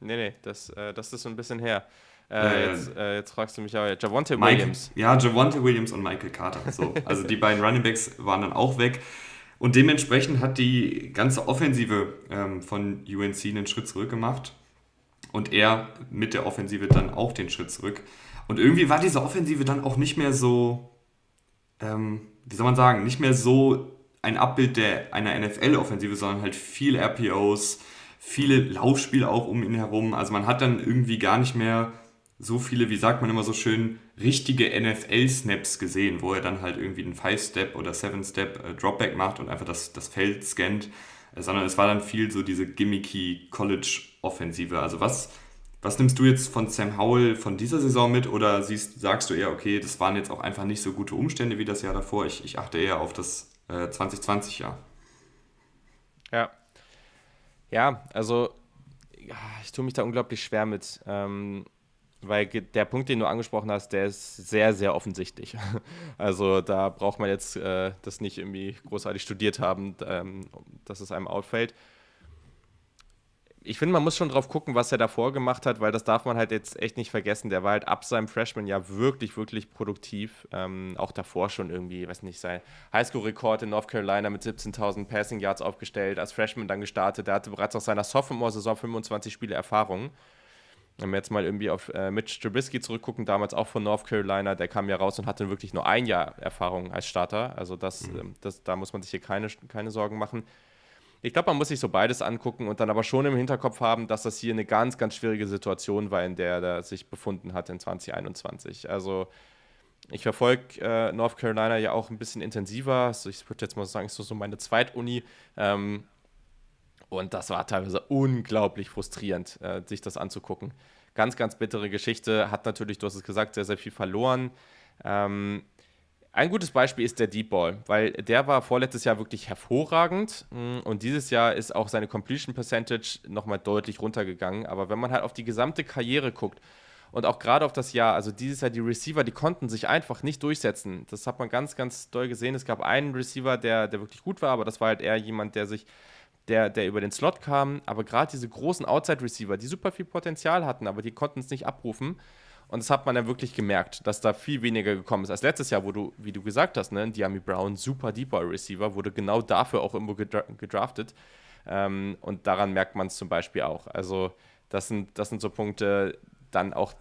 Nee, nee, das, äh, das ist so ein bisschen her. Äh, äh, jetzt, äh, jetzt, fragst du mich aber, Javonte Mike, Williams. Ja, Javonte Williams und Michael Carter. So. Also die beiden Running Backs waren dann auch weg. Und dementsprechend hat die ganze Offensive ähm, von UNC einen Schritt zurück gemacht. Und er mit der Offensive dann auch den Schritt zurück. Und irgendwie war diese Offensive dann auch nicht mehr so, ähm, wie soll man sagen, nicht mehr so ein Abbild der, einer NFL-Offensive, sondern halt viel RPOs, viele Laufspiele auch um ihn herum. Also man hat dann irgendwie gar nicht mehr so viele, wie sagt man immer so schön, richtige NFL-Snaps gesehen, wo er dann halt irgendwie einen 5-Step oder 7-Step äh, Dropback macht und einfach das, das Feld scannt, äh, sondern es war dann viel so diese gimmicky College-Offensive. Also was, was nimmst du jetzt von Sam Howell von dieser Saison mit oder siehst, sagst du eher, okay, das waren jetzt auch einfach nicht so gute Umstände wie das Jahr davor, ich, ich achte eher auf das äh, 2020-Jahr. Ja. Ja, also ich tue mich da unglaublich schwer mit. Ähm, weil der Punkt, den du angesprochen hast, der ist sehr, sehr offensichtlich. Also da braucht man jetzt äh, das nicht irgendwie großartig studiert haben, ähm, dass es einem auffällt. Ich finde, man muss schon drauf gucken, was er davor gemacht hat, weil das darf man halt jetzt echt nicht vergessen. Der war halt ab seinem Freshman ja wirklich, wirklich produktiv. Ähm, auch davor schon irgendwie, weiß nicht, sein Highschool-Rekord in North Carolina mit 17.000 Passing Yards aufgestellt, als Freshman dann gestartet. Der hatte bereits aus seiner Sophomore-Saison 25 Spiele Erfahrung. Wenn wir jetzt mal irgendwie auf äh, Mitch Trubisky zurückgucken, damals auch von North Carolina, der kam ja raus und hatte wirklich nur ein Jahr Erfahrung als Starter. Also das, mhm. ähm, das, da muss man sich hier keine, keine Sorgen machen. Ich glaube, man muss sich so beides angucken und dann aber schon im Hinterkopf haben, dass das hier eine ganz, ganz schwierige Situation war, in der er sich befunden hat in 2021. Also ich verfolge äh, North Carolina ja auch ein bisschen intensiver. Also ich würde jetzt mal sagen, ist so meine Zweituni. Ähm, und das war teilweise unglaublich frustrierend, äh, sich das anzugucken. Ganz, ganz bittere Geschichte. Hat natürlich, du hast es gesagt, sehr, sehr viel verloren. Ähm, ein gutes Beispiel ist der Deep Ball, weil der war vorletztes Jahr wirklich hervorragend mm, und dieses Jahr ist auch seine Completion Percentage nochmal deutlich runtergegangen. Aber wenn man halt auf die gesamte Karriere guckt und auch gerade auf das Jahr, also dieses Jahr die Receiver, die konnten sich einfach nicht durchsetzen. Das hat man ganz, ganz doll gesehen. Es gab einen Receiver, der, der wirklich gut war, aber das war halt eher jemand, der sich der, der über den Slot kam, aber gerade diese großen Outside-Receiver, die super viel Potenzial hatten, aber die konnten es nicht abrufen. Und das hat man dann wirklich gemerkt, dass da viel weniger gekommen ist als letztes Jahr, wo du, wie du gesagt hast, ne, Diami Brown, super Deep Ball Receiver, wurde genau dafür auch irgendwo gedra gedraftet. Ähm, und daran merkt man es zum Beispiel auch. Also, das sind, das sind so Punkte, dann auch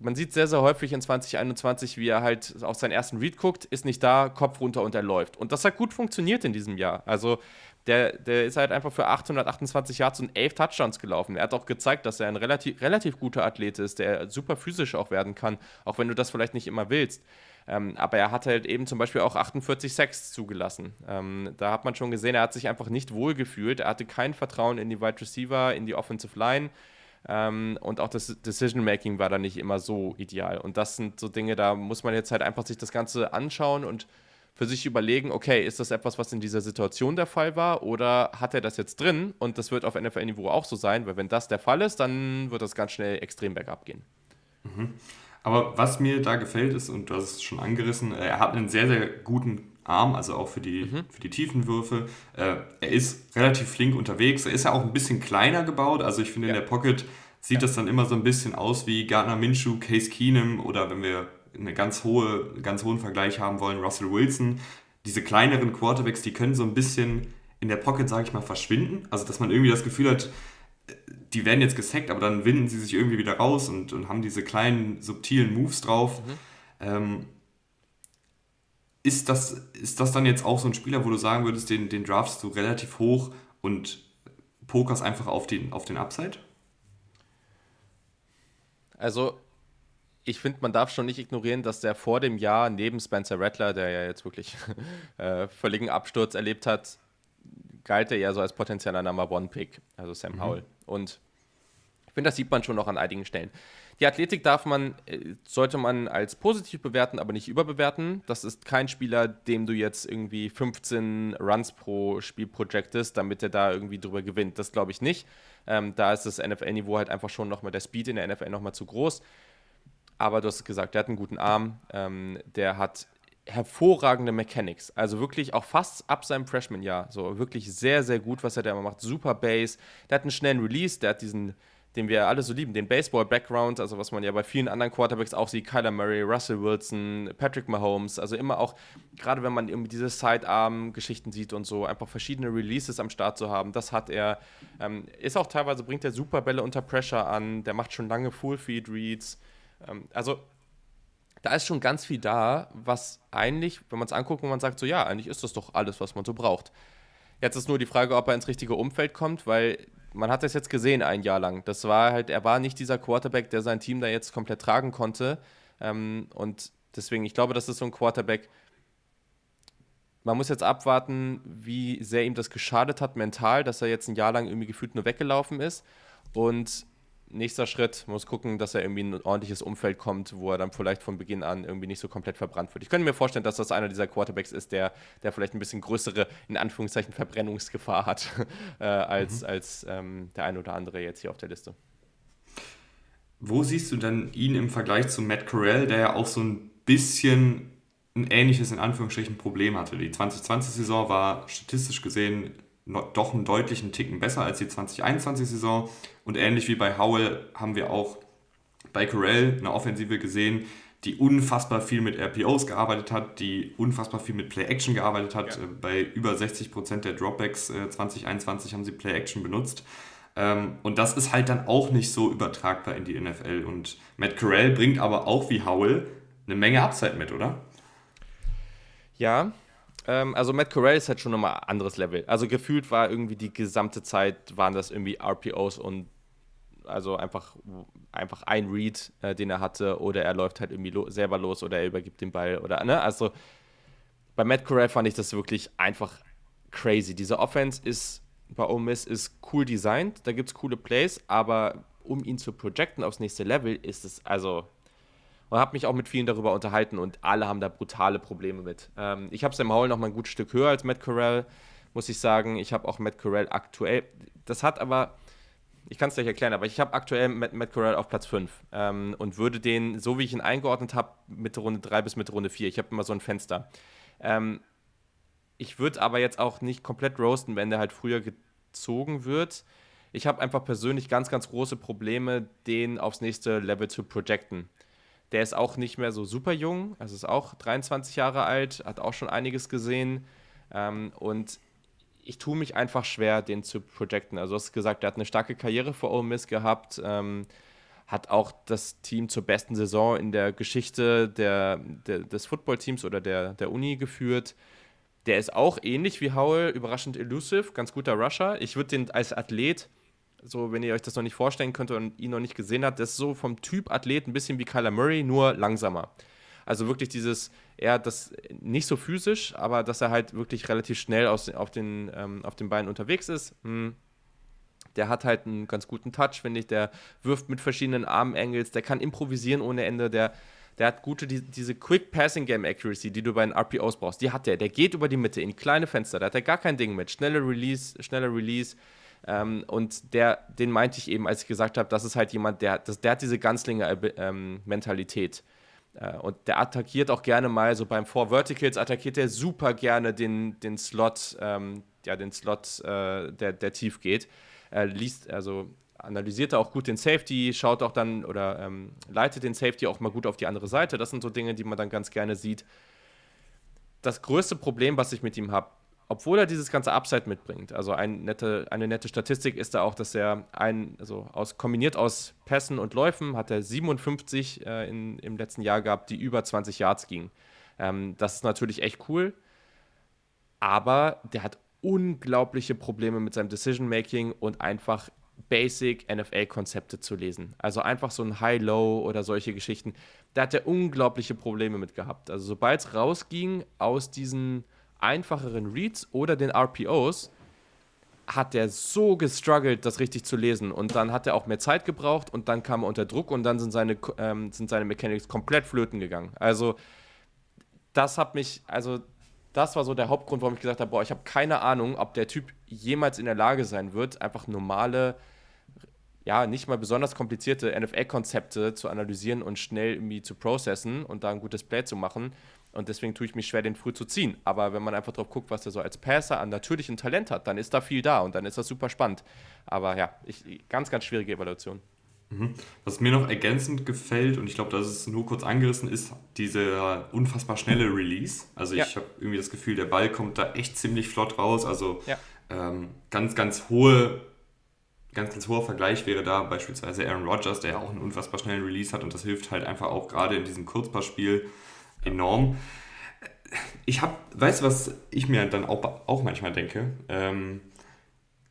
man sieht sehr, sehr häufig in 2021, wie er halt auf seinen ersten Read guckt, ist nicht da, Kopf runter und er läuft. Und das hat gut funktioniert in diesem Jahr. Also der, der ist halt einfach für 828 Yards und 11 Touchdowns gelaufen. Er hat auch gezeigt, dass er ein relativ, relativ guter Athlet ist, der super physisch auch werden kann, auch wenn du das vielleicht nicht immer willst. Ähm, aber er hat halt eben zum Beispiel auch 48 Sacks zugelassen. Ähm, da hat man schon gesehen, er hat sich einfach nicht wohl gefühlt. Er hatte kein Vertrauen in die Wide Receiver, in die Offensive Line. Ähm, und auch das Decision-Making war da nicht immer so ideal. Und das sind so Dinge, da muss man jetzt halt einfach sich das Ganze anschauen und für sich überlegen, okay, ist das etwas, was in dieser Situation der Fall war oder hat er das jetzt drin und das wird auf NFL-Niveau auch so sein, weil wenn das der Fall ist, dann wird das ganz schnell extrem bergab gehen. Mhm. Aber was mir da gefällt ist, und du hast es schon angerissen, äh, er hat einen sehr, sehr guten Arm, also auch für die, mhm. für die tiefen Würfe. Äh, er ist relativ flink unterwegs. Er ist ja auch ein bisschen kleiner gebaut. Also ich finde, ja. in der Pocket sieht ja. das dann immer so ein bisschen aus wie Gardner Minshew, Case Keenum oder wenn wir einen ganz, hohe, ganz hohen Vergleich haben wollen, Russell Wilson. Diese kleineren Quarterbacks, die können so ein bisschen in der Pocket, sage ich mal, verschwinden. Also dass man irgendwie das Gefühl hat, die werden jetzt gesackt, aber dann winden sie sich irgendwie wieder raus und, und haben diese kleinen, subtilen Moves drauf. Mhm. Ähm, ist, das, ist das dann jetzt auch so ein Spieler, wo du sagen würdest, den, den draftst du relativ hoch und pokerst einfach auf den, auf den Upside? Also, ich finde, man darf schon nicht ignorieren, dass der vor dem Jahr neben Spencer Rattler, der ja jetzt wirklich äh, völligen Absturz erlebt hat, galt er ja so als potenzieller Number One-Pick, also Sam mhm. Howell. Und ich finde, das sieht man schon noch an einigen Stellen. Die Athletik darf man, äh, sollte man als positiv bewerten, aber nicht überbewerten. Das ist kein Spieler, dem du jetzt irgendwie 15 Runs pro Spiel projectest, damit er da irgendwie drüber gewinnt. Das glaube ich nicht. Ähm, da ist das NFL-Niveau halt einfach schon nochmal der Speed in der NFL nochmal zu groß. Aber du hast gesagt, der hat einen guten Arm, ähm, der hat hervorragende Mechanics. Also wirklich auch fast ab seinem Freshman-Jahr. So wirklich sehr, sehr gut, was er da immer macht. Super Base. Der hat einen schnellen Release, der hat diesen den wir alle so lieben, den Baseball-Background, also was man ja bei vielen anderen Quarterbacks auch sieht, Kyler Murray, Russell Wilson, Patrick Mahomes, also immer auch, gerade wenn man irgendwie diese Sidearm-Geschichten sieht und so, einfach verschiedene Releases am Start zu haben, das hat er, ähm, ist auch teilweise, bringt er super Bälle unter Pressure an, der macht schon lange Full-Feed-Reads, ähm, also da ist schon ganz viel da, was eigentlich, wenn man es anguckt, wo man sagt, so ja, eigentlich ist das doch alles, was man so braucht. Jetzt ist nur die Frage, ob er ins richtige Umfeld kommt, weil man hat das jetzt gesehen ein Jahr lang. Das war halt, er war nicht dieser Quarterback, der sein Team da jetzt komplett tragen konnte. Ähm, und deswegen, ich glaube, das ist so ein Quarterback. Man muss jetzt abwarten, wie sehr ihm das geschadet hat mental, dass er jetzt ein Jahr lang irgendwie gefühlt nur weggelaufen ist. Und nächster Schritt, muss gucken, dass er irgendwie in ein ordentliches Umfeld kommt, wo er dann vielleicht von Beginn an irgendwie nicht so komplett verbrannt wird. Ich könnte mir vorstellen, dass das einer dieser Quarterbacks ist, der, der vielleicht ein bisschen größere, in Anführungszeichen, Verbrennungsgefahr hat, äh, als, mhm. als ähm, der eine oder andere jetzt hier auf der Liste. Wo siehst du dann ihn im Vergleich zu Matt Corral, der ja auch so ein bisschen ein ähnliches, in Anführungsstrichen, Problem hatte? Die 2020-Saison war statistisch gesehen doch einen deutlichen Ticken besser als die 2021-Saison. Und ähnlich wie bei Howell haben wir auch bei Corell eine Offensive gesehen, die unfassbar viel mit RPOs gearbeitet hat, die unfassbar viel mit Play-Action gearbeitet hat. Ja. Äh, bei über 60% der Dropbacks 2021 äh, haben sie Play-Action benutzt. Ähm, und das ist halt dann auch nicht so übertragbar in die NFL. Und Matt Corell bringt aber auch wie Howell eine Menge Upside mit, oder? Ja, ähm, also Matt Corral ist halt schon nochmal ein anderes Level. Also gefühlt war irgendwie die gesamte Zeit, waren das irgendwie RPOs und also einfach, einfach ein Read, äh, den er hatte, oder er läuft halt irgendwie lo selber los oder er übergibt den Ball oder, ne? Also bei Matt Corral fand ich das wirklich einfach crazy. Diese Offense ist bei Ole Miss ist cool designt, da gibt es coole Plays, aber um ihn zu projecten aufs nächste Level, ist es also und habe mich auch mit vielen darüber unterhalten und alle haben da brutale Probleme mit. Ähm, ich habe Sam Howell noch mal ein gutes Stück höher als Matt Corral, muss ich sagen. Ich habe auch Matt Corral aktuell, das hat aber, ich kann es gleich erklären, aber ich habe aktuell Matt, Matt Corral auf Platz 5 ähm, und würde den, so wie ich ihn eingeordnet habe, Mitte Runde 3 bis Mitte Runde 4. Ich habe immer so ein Fenster. Ähm, ich würde aber jetzt auch nicht komplett roasten, wenn der halt früher gezogen wird. Ich habe einfach persönlich ganz, ganz große Probleme, den aufs nächste Level zu projecten. Der ist auch nicht mehr so super jung, also ist auch 23 Jahre alt, hat auch schon einiges gesehen. Ähm, und ich tue mich einfach schwer, den zu projecten. Also du hast gesagt, er hat eine starke Karriere vor Ole Miss gehabt, ähm, hat auch das Team zur besten Saison in der Geschichte der, der, des Footballteams oder der, der Uni geführt. Der ist auch ähnlich wie Howell, überraschend elusive, ganz guter Rusher. Ich würde den als Athlet so, wenn ihr euch das noch nicht vorstellen könnt und ihn noch nicht gesehen habt, das ist so vom Typ Athlet ein bisschen wie Kyler Murray, nur langsamer. Also wirklich dieses, er das nicht so physisch, aber dass er halt wirklich relativ schnell aus, auf, den, ähm, auf den Beinen unterwegs ist. Hm. Der hat halt einen ganz guten Touch, finde ich. Der wirft mit verschiedenen Armangles, der kann improvisieren ohne Ende. Der, der hat gute, die, diese Quick Passing Game Accuracy, die du bei den RPOs brauchst. Die hat der. Der geht über die Mitte in kleine Fenster. Da hat er gar kein Ding mit. Schnelle Release, schneller Release Ähm, und der, den meinte ich eben, als ich gesagt habe, das ist halt jemand, der, das, der hat diese Ganzlinger-Mentalität. Ähm, Äh, und der attackiert auch gerne mal, so beim Four Verticals attackiert er super gerne den, den Slot, ähm, ja, den Slot, äh, der, der tief geht. Er liest, also analysiert er auch gut den Safety, schaut auch dann oder ähm, leitet den Safety auch mal gut auf die andere Seite. Das sind so Dinge, die man dann ganz gerne sieht. Das größte Problem, was ich mit ihm habe, obwohl er dieses ganze Upside mitbringt, also ein nette, eine nette Statistik ist da auch, dass er ein, also aus, kombiniert aus Pässen und Läufen hat er 57 äh, in, im letzten Jahr gehabt, die über 20 Yards gingen. Ähm, das ist natürlich echt cool, aber der hat unglaubliche Probleme mit seinem Decision-Making und einfach Basic NFL-Konzepte zu lesen. Also einfach so ein High-Low oder solche Geschichten. Da hat er unglaubliche Probleme mit gehabt. Also sobald es rausging aus diesen einfacheren Reads oder den RPOs, hat er so gestruggelt, das richtig zu lesen. Und dann hat er auch mehr Zeit gebraucht und dann kam er unter Druck und dann sind seine, ähm, sind seine Mechanics komplett flöten gegangen. Also, das hat mich, also, das war so der Hauptgrund, warum ich gesagt habe: Boah, ich habe keine Ahnung, ob der Typ jemals in der Lage sein wird, einfach normale, ja, nicht mal besonders komplizierte NFL-Konzepte zu analysieren und schnell irgendwie zu processen und da ein gutes Play zu machen. Und deswegen tue ich mich schwer, den früh zu ziehen. Aber wenn man einfach drauf guckt, was er so als Passer an natürlichem Talent hat, dann ist da viel da und dann ist das super spannend. Aber ja, ich, ganz, ganz schwierige Evaluation. Mhm. Was mir noch ergänzend gefällt, und ich glaube, das ist nur kurz angerissen, ist dieser unfassbar schnelle Release. Also ja. ich habe irgendwie das Gefühl, der Ball kommt da echt ziemlich flott raus. Also ja. ähm, ganz, ganz hohe, ganz, ganz hoher Vergleich wäre da beispielsweise Aaron Rodgers, der ja auch einen unfassbar schnellen Release hat und das hilft halt einfach auch gerade in diesem Kurzpassspiel enorm. Ich habe, weißt du, was ich mir dann auch, auch manchmal denke? Ähm,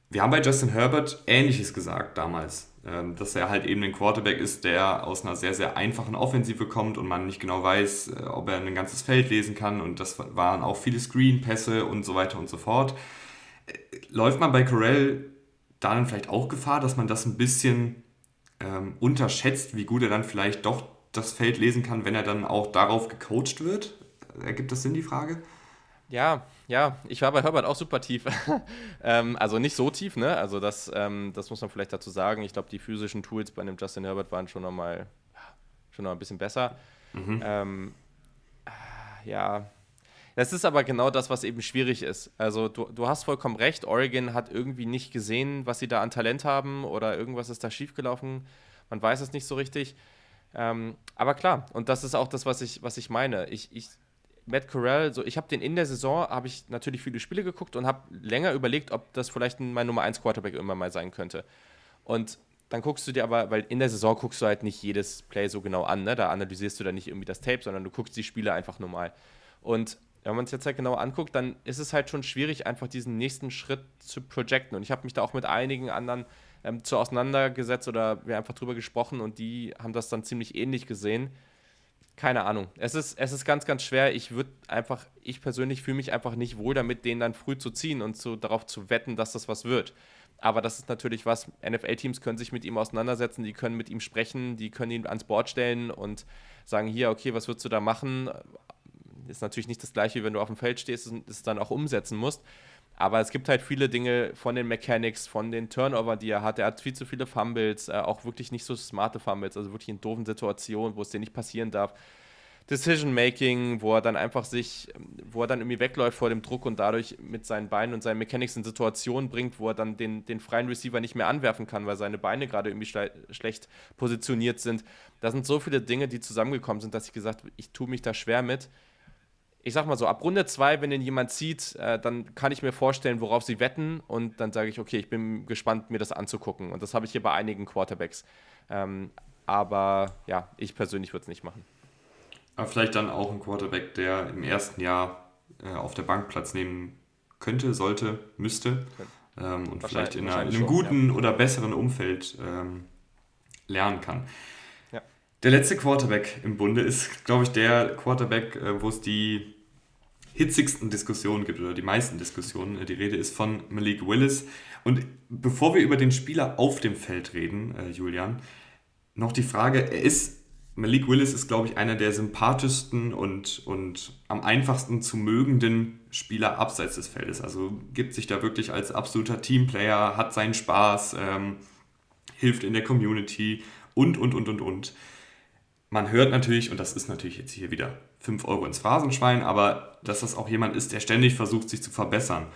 wir haben bei Justin Herbert Ähnliches gesagt damals, ähm, dass er halt eben ein Quarterback ist, der aus einer sehr, sehr einfachen Offensive kommt und man nicht genau weiß, äh, ob er ein ganzes Feld lesen kann und das waren auch viele Screen-Pässe und so weiter und so fort. Äh, läuft man bei Corell dann vielleicht auch Gefahr, dass man das ein bisschen ähm, unterschätzt, wie gut er dann vielleicht doch das Feld lesen kann, wenn er dann auch darauf gecoacht wird? Ergibt das Sinn, die Frage? Ja, ja, ich war bei Herbert auch super tief. ähm, also nicht so tief, ne? Also das, ähm, das muss man vielleicht dazu sagen. Ich glaube, die physischen Tools bei einem Justin Herbert waren schon nochmal schon noch ein bisschen besser. Mhm. Ähm, ja, das ist aber genau das, was eben schwierig ist. Also du, du hast vollkommen recht, Oregon hat irgendwie nicht gesehen, was sie da an Talent haben oder irgendwas ist da schiefgelaufen. Man weiß es nicht so richtig. Ähm, aber klar, und das ist auch das, was ich, was ich meine. Ich, ich, Matt Corral, so, ich habe den in der Saison, habe ich natürlich viele Spiele geguckt und habe länger überlegt, ob das vielleicht mein Nummer 1 Quarterback irgendwann mal sein könnte. Und dann guckst du dir aber, weil in der Saison guckst du halt nicht jedes Play so genau an, ne? da analysierst du dann nicht irgendwie das Tape, sondern du guckst die Spiele einfach normal. Und wenn man es jetzt halt genau anguckt, dann ist es halt schon schwierig, einfach diesen nächsten Schritt zu projecten. Und ich habe mich da auch mit einigen anderen ähm, zu auseinandergesetzt oder wir einfach drüber gesprochen und die haben das dann ziemlich ähnlich gesehen. Keine Ahnung. Es ist, es ist ganz, ganz schwer. Ich würde einfach, ich persönlich fühle mich einfach nicht wohl damit, den dann früh zu ziehen und zu, darauf zu wetten, dass das was wird. Aber das ist natürlich was, NFL-Teams können sich mit ihm auseinandersetzen, die können mit ihm sprechen, die können ihn ans Board stellen und sagen, hier, okay, was würdest du da machen? Ist natürlich nicht das gleiche, wie wenn du auf dem Feld stehst und es dann auch umsetzen musst. Aber es gibt halt viele Dinge von den Mechanics, von den Turnover, die er hat. Er hat viel zu viele Fumbles, äh, auch wirklich nicht so smarte Fumbles, also wirklich in doofen Situationen, wo es dir nicht passieren darf. Decision Making, wo er dann einfach sich, wo er dann irgendwie wegläuft vor dem Druck und dadurch mit seinen Beinen und seinen Mechanics in Situationen bringt, wo er dann den, den freien Receiver nicht mehr anwerfen kann, weil seine Beine gerade irgendwie schle schlecht positioniert sind. Da sind so viele Dinge, die zusammengekommen sind, dass ich gesagt habe, ich tue mich da schwer mit ich sag mal so, ab Runde 2, wenn den jemand zieht, äh, dann kann ich mir vorstellen, worauf sie wetten und dann sage ich, okay, ich bin gespannt, mir das anzugucken. Und das habe ich hier bei einigen Quarterbacks. Ähm, aber ja, ich persönlich würde es nicht machen. Aber vielleicht dann auch ein Quarterback, der im ersten Jahr äh, auf der Bank Platz nehmen könnte, sollte, müsste. Ähm, und vielleicht in, einer, in einem guten ja. oder besseren Umfeld ähm, lernen kann. Ja. Der letzte Quarterback im Bunde ist, glaube ich, der Quarterback, äh, wo es die hitzigsten Diskussionen gibt oder die meisten Diskussionen. Die Rede ist von Malik Willis. Und bevor wir über den Spieler auf dem Feld reden, äh, Julian, noch die Frage, er ist Malik Willis ist, glaube ich, einer der sympathischsten und, und am einfachsten zu mögenden Spieler abseits des Feldes. Also gibt sich da wirklich als absoluter Teamplayer, hat seinen Spaß, ähm, hilft in der Community und, und, und, und, und. Man hört natürlich, und das ist natürlich jetzt hier wieder 5 Euro ins Phrasenschwein, aber dass das auch jemand ist, der ständig versucht, sich zu verbessern.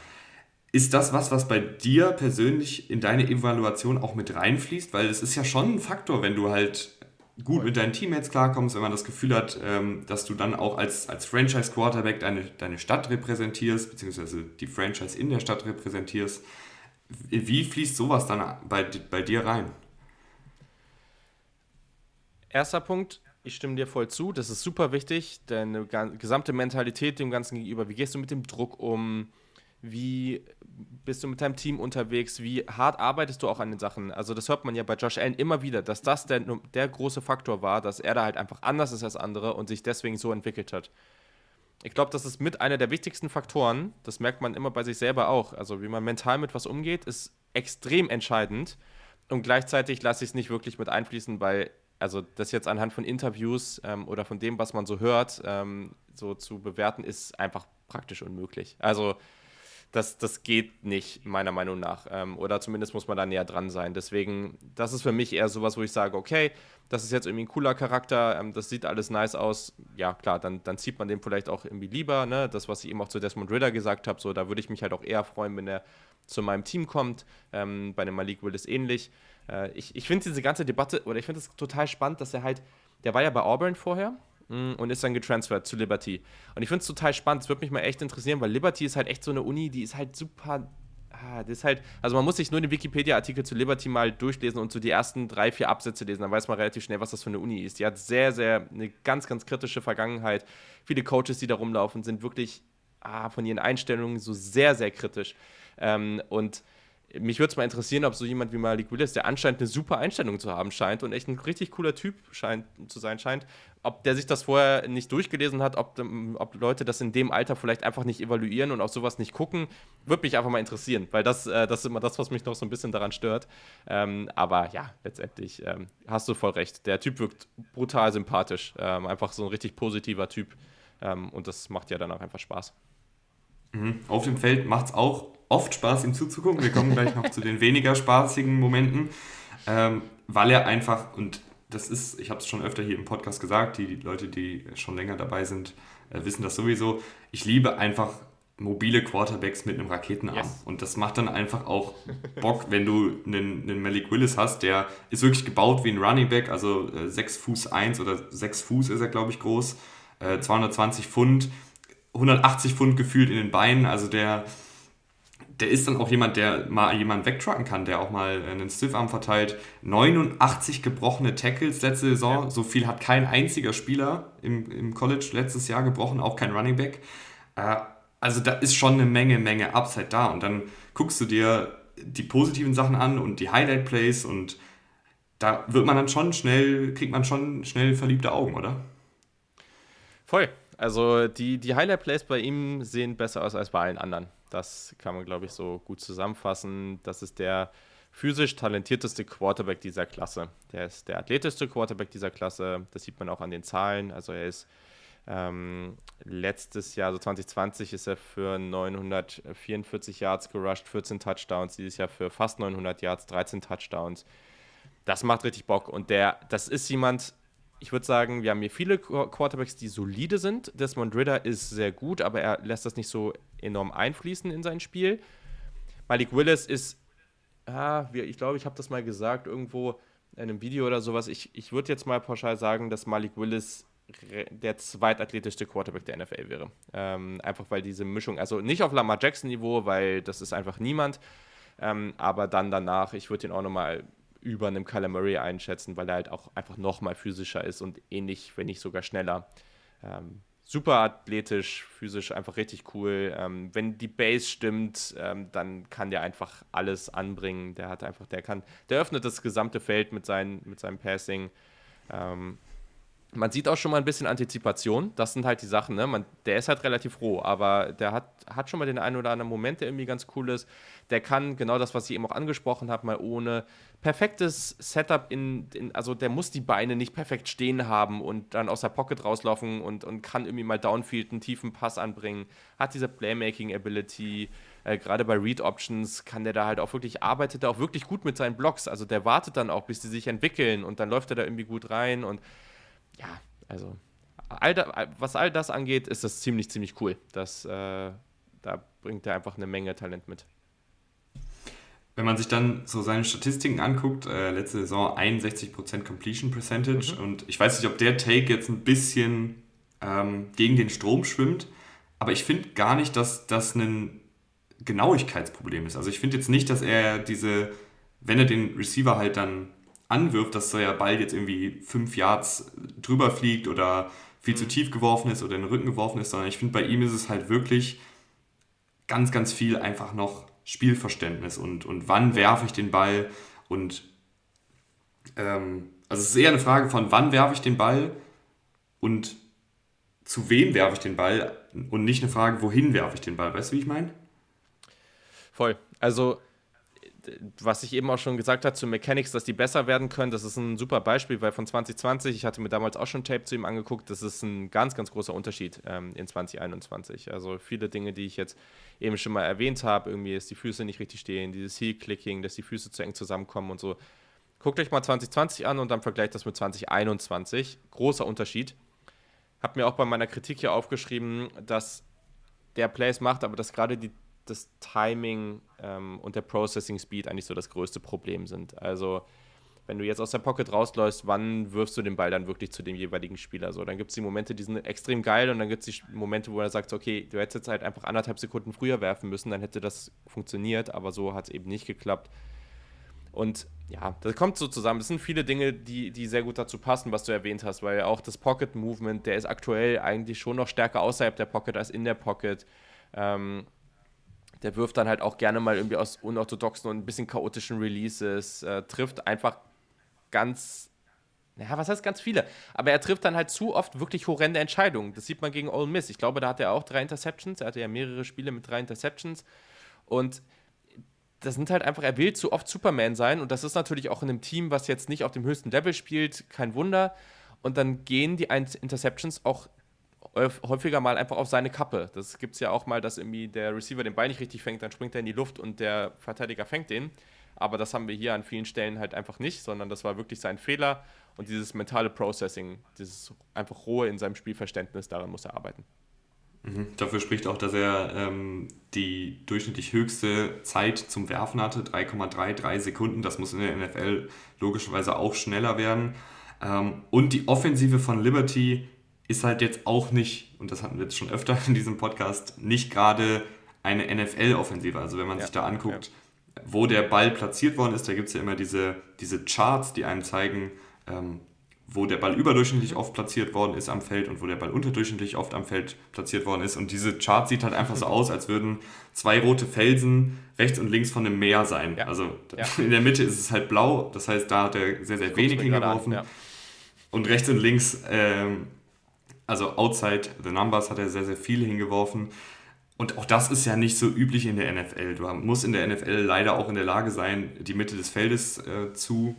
Ist das was, was bei dir persönlich in deine Evaluation auch mit reinfließt? Weil es ist ja schon ein Faktor, wenn du halt gut mit deinen Teammates klarkommst, wenn man das Gefühl hat, ähm, dass du dann auch als, als Franchise-Quarterback deine, deine Stadt repräsentierst, beziehungsweise die Franchise in der Stadt repräsentierst. Wie fließt sowas dann bei, bei dir rein? Erster Punkt, ich stimme dir voll zu, das ist super wichtig, deine gesamte Mentalität dem Ganzen gegenüber. Wie gehst du mit dem Druck um? Wie bist du mit deinem Team unterwegs? Wie hart arbeitest du auch an den Sachen? Also, das hört man ja bei Josh Allen immer wieder, dass das der, der große Faktor war, dass er da halt einfach anders ist als andere und sich deswegen so entwickelt hat. Ich glaube, das ist mit einer der wichtigsten Faktoren. Das merkt man immer bei sich selber auch. Also, wie man mental mit was umgeht, ist extrem entscheidend. Und gleichzeitig lasse ich es nicht wirklich mit einfließen, weil, also das jetzt anhand von Interviews ähm, oder von dem, was man so hört, ähm, so zu bewerten, ist einfach praktisch unmöglich. Also, das, das geht nicht, meiner Meinung nach. Ähm, oder zumindest muss man da näher dran sein. Deswegen, das ist für mich eher sowas, wo ich sage, okay, das ist jetzt irgendwie ein cooler Charakter, ähm, das sieht alles nice aus. Ja, klar, dann, dann zieht man den vielleicht auch irgendwie lieber. Ne? Das, was ich eben auch zu Desmond Ritter gesagt habe, so, da würde ich mich halt auch eher freuen, wenn er zu meinem Team kommt. Ähm, bei dem Malik Willis ähnlich. Äh, ich ich finde diese ganze Debatte, oder ich finde es total spannend, dass er halt, der war ja bei Auburn vorher Mm, und ist dann getransfert zu Liberty. Und ich finde es total spannend. Es würde mich mal echt interessieren, weil Liberty ist halt echt so eine Uni, die ist halt super. Ah, das ist halt, also man muss sich nur den Wikipedia-Artikel zu Liberty mal durchlesen und so die ersten drei, vier Absätze lesen, dann weiß man relativ schnell, was das für eine Uni ist. Die hat sehr, sehr eine ganz, ganz kritische Vergangenheit. Viele Coaches, die da rumlaufen, sind wirklich ah, von ihren Einstellungen so sehr, sehr kritisch. Ähm, und mich würde es mal interessieren, ob so jemand wie Malik Willis, der anscheinend eine super Einstellung zu haben scheint und echt ein richtig cooler Typ scheint zu sein scheint, ob der sich das vorher nicht durchgelesen hat, ob, ob Leute das in dem Alter vielleicht einfach nicht evaluieren und auf sowas nicht gucken, würde mich einfach mal interessieren, weil das, äh, das ist immer das, was mich noch so ein bisschen daran stört. Ähm, aber ja, letztendlich ähm, hast du voll recht. Der Typ wirkt brutal sympathisch, ähm, einfach so ein richtig positiver Typ ähm, und das macht ja dann auch einfach Spaß. Mhm. Auf dem Feld macht es auch oft Spaß, ihm zuzugucken. Wir kommen gleich noch zu den weniger spaßigen Momenten, ähm, weil er einfach, und das ist, ich habe es schon öfter hier im Podcast gesagt, die, die Leute, die schon länger dabei sind, äh, wissen das sowieso. Ich liebe einfach mobile Quarterbacks mit einem Raketenarm. Yes. Und das macht dann einfach auch Bock, wenn du einen, einen Malik Willis hast, der ist wirklich gebaut wie ein Running Back, also äh, 6 Fuß 1 oder 6 Fuß ist er, glaube ich, groß, äh, 220 Pfund 180 Pfund gefühlt in den Beinen. Also der, der ist dann auch jemand, der mal jemanden wegtrucken kann, der auch mal einen Stiffarm verteilt. 89 gebrochene Tackles letzte Saison. Ja. So viel hat kein einziger Spieler im, im College letztes Jahr gebrochen, auch kein Running Back. Äh, also da ist schon eine Menge, Menge Upside da. Und dann guckst du dir die positiven Sachen an und die Highlight Plays und da wird man dann schon schnell, kriegt man schon schnell verliebte Augen, oder? Voll. Also die, die Highlight-Plays bei ihm sehen besser aus als bei allen anderen. Das kann man, glaube ich, so gut zusammenfassen. Das ist der physisch talentierteste Quarterback dieser Klasse. Der ist der athletischste Quarterback dieser Klasse. Das sieht man auch an den Zahlen. Also er ist ähm, letztes Jahr, also 2020, ist er für 944 Yards gerusht, 14 Touchdowns. Dieses Jahr für fast 900 Yards, 13 Touchdowns. Das macht richtig Bock. Und der, das ist jemand, ich würde sagen, wir haben hier viele Quarterbacks, die solide sind. Desmond Ritter ist sehr gut, aber er lässt das nicht so enorm einfließen in sein Spiel. Malik Willis ist, ah, ich glaube, ich habe das mal gesagt irgendwo in einem Video oder sowas. Ich, ich würde jetzt mal pauschal sagen, dass Malik Willis der zweitathletischste Quarterback der NFL wäre. Ähm, einfach weil diese Mischung, also nicht auf Lamar Jackson Niveau, weil das ist einfach niemand. Ähm, aber dann danach, ich würde ihn auch nochmal über einem Kyler Murray einschätzen, weil er halt auch einfach noch mal physischer ist und ähnlich, wenn nicht sogar schneller. Ähm, super athletisch, physisch einfach richtig cool. Ähm, wenn die Base stimmt, ähm, dann kann der einfach alles anbringen. Der hat einfach, der kann, der öffnet das gesamte Feld mit, seinen, mit seinem Passing. Ähm, man sieht auch schon mal ein bisschen Antizipation. Das sind halt die Sachen, ne? Man, der ist halt relativ roh, aber der hat, hat schon mal den einen oder anderen Moment, der irgendwie ganz cool ist. Der kann genau das, was ich eben auch angesprochen habe, mal ohne perfektes Setup in, in, also der muss die Beine nicht perfekt stehen haben und dann aus der Pocket rauslaufen und, und kann irgendwie mal Downfield einen tiefen Pass anbringen. Hat diese Playmaking-Ability. Äh, Gerade bei Read Options kann der da halt auch wirklich, arbeitet er auch wirklich gut mit seinen Blocks. Also der wartet dann auch, bis die sich entwickeln und dann läuft er da irgendwie gut rein und ja, also all da, was all das angeht, ist das ziemlich, ziemlich cool. Das, äh, da bringt er einfach eine Menge Talent mit. Wenn man sich dann so seine Statistiken anguckt, äh, letzte Saison 61% Completion Percentage mhm. und ich weiß nicht, ob der Take jetzt ein bisschen ähm, gegen den Strom schwimmt, aber ich finde gar nicht, dass das ein Genauigkeitsproblem ist. Also ich finde jetzt nicht, dass er diese, wenn er den Receiver halt dann anwirft, dass der Ball jetzt irgendwie fünf Yards drüber fliegt oder viel zu mhm. tief geworfen ist oder in den Rücken geworfen ist, sondern ich finde, bei ihm ist es halt wirklich ganz, ganz viel einfach noch Spielverständnis und, und wann werfe ich den Ball und ähm, also es ist eher eine Frage von wann werfe ich den Ball und zu wem werfe ich den Ball und nicht eine Frage, wohin werfe ich den Ball. Weißt du, wie ich meine? Voll. Also was ich eben auch schon gesagt habe zu Mechanics, dass die besser werden können, das ist ein super Beispiel, weil von 2020, ich hatte mir damals auch schon Tape zu ihm angeguckt, das ist ein ganz, ganz großer Unterschied ähm, in 2021. Also viele Dinge, die ich jetzt eben schon mal erwähnt habe, irgendwie, dass die Füße nicht richtig stehen, dieses Heel-Clicking, dass die Füße zu eng zusammenkommen und so. Guckt euch mal 2020 an und dann vergleicht das mit 2021. Großer Unterschied. Hab mir auch bei meiner Kritik hier aufgeschrieben, dass der Plays macht, aber dass gerade die das Timing ähm, und der Processing Speed eigentlich so das größte Problem sind. Also wenn du jetzt aus der Pocket rausläufst, wann wirfst du den Ball dann wirklich zu dem jeweiligen Spieler? So, dann gibt es die Momente, die sind extrem geil und dann gibt es die Momente, wo er sagt, okay, du hättest jetzt halt einfach anderthalb Sekunden früher werfen müssen, dann hätte das funktioniert, aber so hat es eben nicht geklappt. Und ja, das kommt so zusammen. Es sind viele Dinge, die, die sehr gut dazu passen, was du erwähnt hast, weil auch das Pocket Movement, der ist aktuell eigentlich schon noch stärker außerhalb der Pocket als in der Pocket. Ähm, der wirft dann halt auch gerne mal irgendwie aus unorthodoxen und ein bisschen chaotischen Releases, äh, trifft einfach ganz, naja, was heißt ganz viele? Aber er trifft dann halt zu oft wirklich horrende Entscheidungen. Das sieht man gegen Ole Miss. Ich glaube, da hat er auch drei Interceptions. Er hatte ja mehrere Spiele mit drei Interceptions. Und das sind halt einfach, er will zu oft Superman sein. Und das ist natürlich auch in einem Team, was jetzt nicht auf dem höchsten Level spielt, kein Wunder. Und dann gehen die Interceptions auch häufiger mal einfach auf seine Kappe. Das gibt es ja auch mal, dass irgendwie der Receiver den Ball nicht richtig fängt, dann springt er in die Luft und der Verteidiger fängt den. Aber das haben wir hier an vielen Stellen halt einfach nicht, sondern das war wirklich sein Fehler und dieses mentale Processing, dieses einfach rohe in seinem Spielverständnis, daran muss er arbeiten. Mhm. Dafür spricht auch, dass er ähm, die durchschnittlich höchste Zeit zum Werfen hatte, 3,33 Sekunden. Das muss in der NFL logischerweise auch schneller werden. Ähm, und die Offensive von Liberty ist halt jetzt auch nicht, und das hatten wir jetzt schon öfter in diesem Podcast, nicht gerade eine NFL-Offensive. Also wenn man ja, sich da anguckt, ja. wo der Ball platziert worden ist, da gibt es ja immer diese, diese Charts, die einem zeigen, ähm, wo der Ball überdurchschnittlich oft platziert worden ist am Feld und wo der Ball unterdurchschnittlich oft am Feld platziert worden ist. Und diese Chart sieht halt einfach so aus, als würden zwei rote Felsen rechts und links von einem Meer sein. Ja. Also ja. in der Mitte ist es halt blau, das heißt, da hat er sehr, sehr wenig hingeworfen. Ja. Und rechts und links ähm, also outside the numbers hat er sehr, sehr viele hingeworfen. Und auch das ist ja nicht so üblich in der NFL. Du musst in der NFL leider auch in der Lage sein, die Mitte des Feldes äh, zu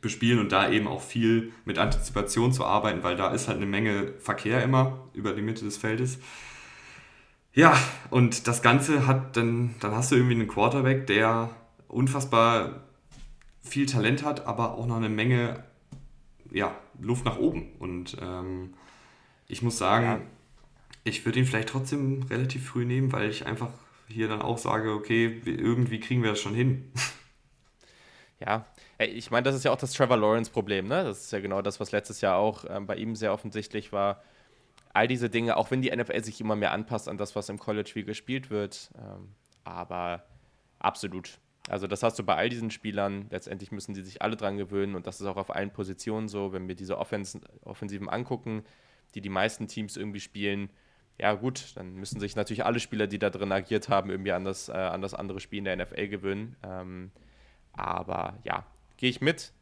bespielen und da eben auch viel mit Antizipation zu arbeiten, weil da ist halt eine Menge Verkehr immer über die Mitte des Feldes. Ja, und das Ganze hat dann, dann hast du irgendwie einen Quarterback, der unfassbar viel Talent hat, aber auch noch eine Menge ja, Luft nach oben. Und ähm, ich muss sagen, ja. ich würde ihn vielleicht trotzdem relativ früh nehmen, weil ich einfach hier dann auch sage, okay, irgendwie kriegen wir das schon hin. Ja, ich meine, das ist ja auch das Trevor Lawrence-Problem, ne? Das ist ja genau das, was letztes Jahr auch ähm, bei ihm sehr offensichtlich war. All diese Dinge, auch wenn die NFL sich immer mehr anpasst an das, was im College wie gespielt wird, ähm, aber absolut. Also das hast du bei all diesen Spielern, letztendlich müssen sie sich alle dran gewöhnen und das ist auch auf allen Positionen so, wenn wir diese Offens Offensiven angucken, die die meisten Teams irgendwie spielen, ja gut, dann müssen sich natürlich alle Spieler, die da drin agiert haben, irgendwie an das, äh, an das andere Spiel in der NFL gewöhnen. Ähm, aber ja, gehe ich mit.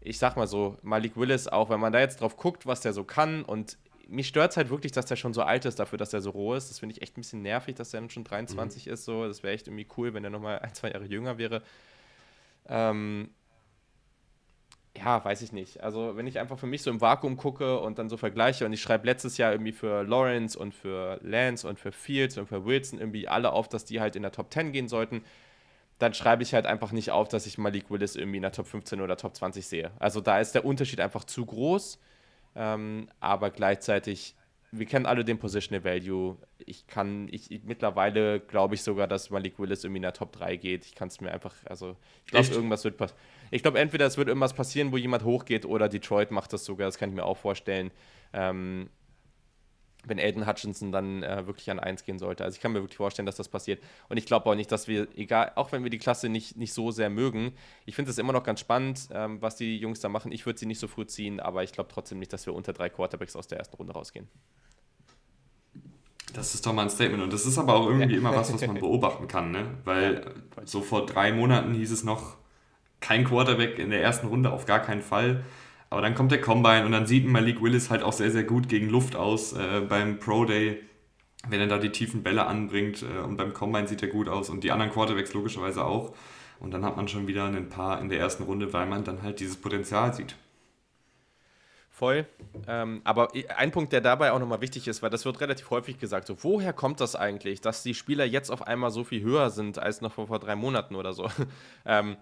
ich sag mal so, Malik Willis, auch wenn man da jetzt drauf guckt, was der so kann und mich stört es halt wirklich, dass der schon so alt ist dafür, dass er so roh ist. Das finde ich echt ein bisschen nervig, dass der dann schon 23 mhm. ist. So. Das wäre echt irgendwie cool, wenn er nochmal ein, zwei Jahre jünger wäre. Ähm, ja, weiß ich nicht. Also, wenn ich einfach für mich so im Vakuum gucke und dann so vergleiche und ich schreibe letztes Jahr irgendwie für Lawrence und für Lance und für Fields und für Wilson irgendwie alle auf, dass die halt in der Top 10 gehen sollten, dann schreibe ich halt einfach nicht auf, dass ich Malik Willis irgendwie in der Top 15 oder Top 20 sehe. Also, da ist der Unterschied einfach zu groß. Ähm, aber gleichzeitig, wir kennen alle den Positional Value. Ich kann, ich, ich mittlerweile glaube ich sogar, dass Malik Willis irgendwie in der Top 3 geht. Ich kann es mir einfach, also ich glaube, irgendwas wird passieren. Ich glaube, entweder es wird irgendwas passieren, wo jemand hochgeht, oder Detroit macht das sogar, das kann ich mir auch vorstellen. Ähm, wenn Aiden Hutchinson dann äh, wirklich an 1 gehen sollte. Also ich kann mir wirklich vorstellen, dass das passiert. Und ich glaube auch nicht, dass wir, egal, auch wenn wir die Klasse nicht, nicht so sehr mögen, ich finde es immer noch ganz spannend, ähm, was die Jungs da machen. Ich würde sie nicht so früh ziehen, aber ich glaube trotzdem nicht, dass wir unter drei Quarterbacks aus der ersten Runde rausgehen. Das ist doch mal ein Statement. Und das ist aber auch irgendwie ja. immer was, was man beobachten kann, ne? Weil ja, so vor drei Monaten hieß es noch, kein Quarterback in der ersten Runde, auf gar keinen Fall. Aber dann kommt der Combine und dann sieht Malik Willis halt auch sehr, sehr gut gegen Luft aus äh, beim Pro Day, wenn er da die tiefen Bälle anbringt. Äh, und beim Combine sieht er gut aus und die anderen Quarterbacks logischerweise auch. Und dann hat man schon wieder ein paar in der ersten Runde, weil man dann halt dieses Potenzial sieht. Voll. Ähm, aber ein Punkt, der dabei auch nochmal wichtig ist, weil das wird relativ häufig gesagt, so woher kommt das eigentlich, dass die Spieler jetzt auf einmal so viel höher sind als noch vor, vor drei Monaten oder so. ähm,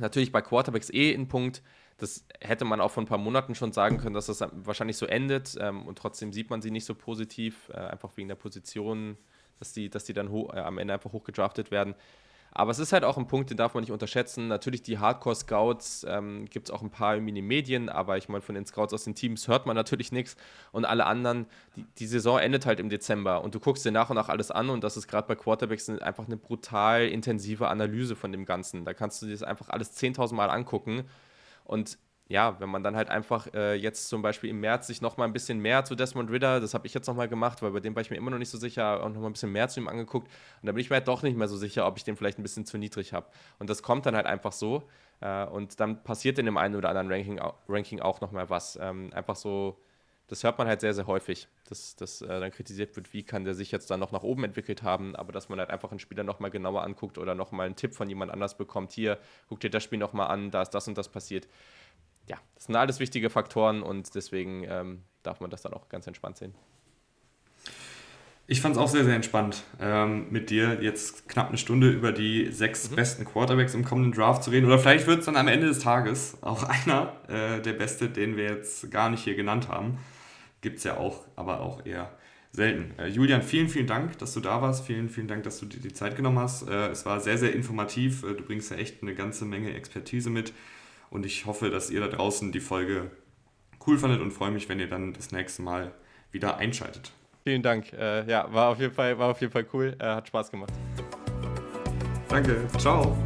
natürlich bei Quarterbacks eh ein Punkt, das hätte man auch vor ein paar Monaten schon sagen können, dass das wahrscheinlich so endet ähm, und trotzdem sieht man sie nicht so positiv, äh, einfach wegen der Position, dass die, dass die dann äh, am Ende einfach hochgedraftet werden. Aber es ist halt auch ein Punkt, den darf man nicht unterschätzen. Natürlich die Hardcore-Scouts ähm, gibt es auch ein paar in den Medien, aber ich meine, von den Scouts aus den Teams hört man natürlich nichts. Und alle anderen, die, die, Saison endet halt im Dezember und du guckst dir nach und nach alles an und das ist gerade bei Quarterbacks einfach eine brutal intensive Analyse von dem Ganzen. Da kannst du dir das einfach alles 10.000 Mal angucken und ja, wenn man dann halt einfach äh, jetzt zum Beispiel im März sich nochmal ein bisschen mehr zu Desmond Ritter, das habe ich jetzt nochmal gemacht, weil bei dem war ich mir immer noch nicht so sicher, auch nochmal ein bisschen mehr zu ihm angeguckt. Und da bin ich mir halt doch nicht mehr so sicher, ob ich den vielleicht ein bisschen zu niedrig habe. Und das kommt dann halt einfach so. Äh, und dann passiert in dem einen oder anderen Ranking, Ranking auch nochmal was. Ähm, einfach so, das hört man halt sehr, sehr häufig, dass, dass äh, dann kritisiert wird, wie kann der sich jetzt dann noch nach oben entwickelt haben, aber dass man halt einfach einen Spieler nochmal genauer anguckt oder nochmal einen Tipp von jemand anders bekommt. Hier, guck dir das Spiel nochmal an, da ist das und das passiert ja, das sind alles wichtige Faktoren und deswegen ähm, darf man das dann auch ganz entspannt sehen. Ich fand es auch sehr, sehr entspannt, ähm, mit dir jetzt knapp eine Stunde über die sechs mhm. besten Quarterbacks im kommenden Draft zu reden. Oder vielleicht wird es dann am Ende des Tages auch einer, äh, der beste, den wir jetzt gar nicht hier genannt haben. Gibt es ja auch, aber auch eher selten. Äh, Julian, vielen, vielen Dank, dass du da warst. Vielen, vielen Dank, dass du dir die Zeit genommen hast. Äh, es war sehr, sehr informativ. Äh, du bringst ja echt eine ganze Menge Expertise mit. Und ich hoffe, dass ihr da draußen die Folge cool fandet und freue mich, wenn ihr dann das nächste Mal wieder einschaltet. Vielen Dank. Äh, ja, war auf jeden Fall, war auf jeden Fall cool. Äh, hat Spaß gemacht. Danke. Ciao.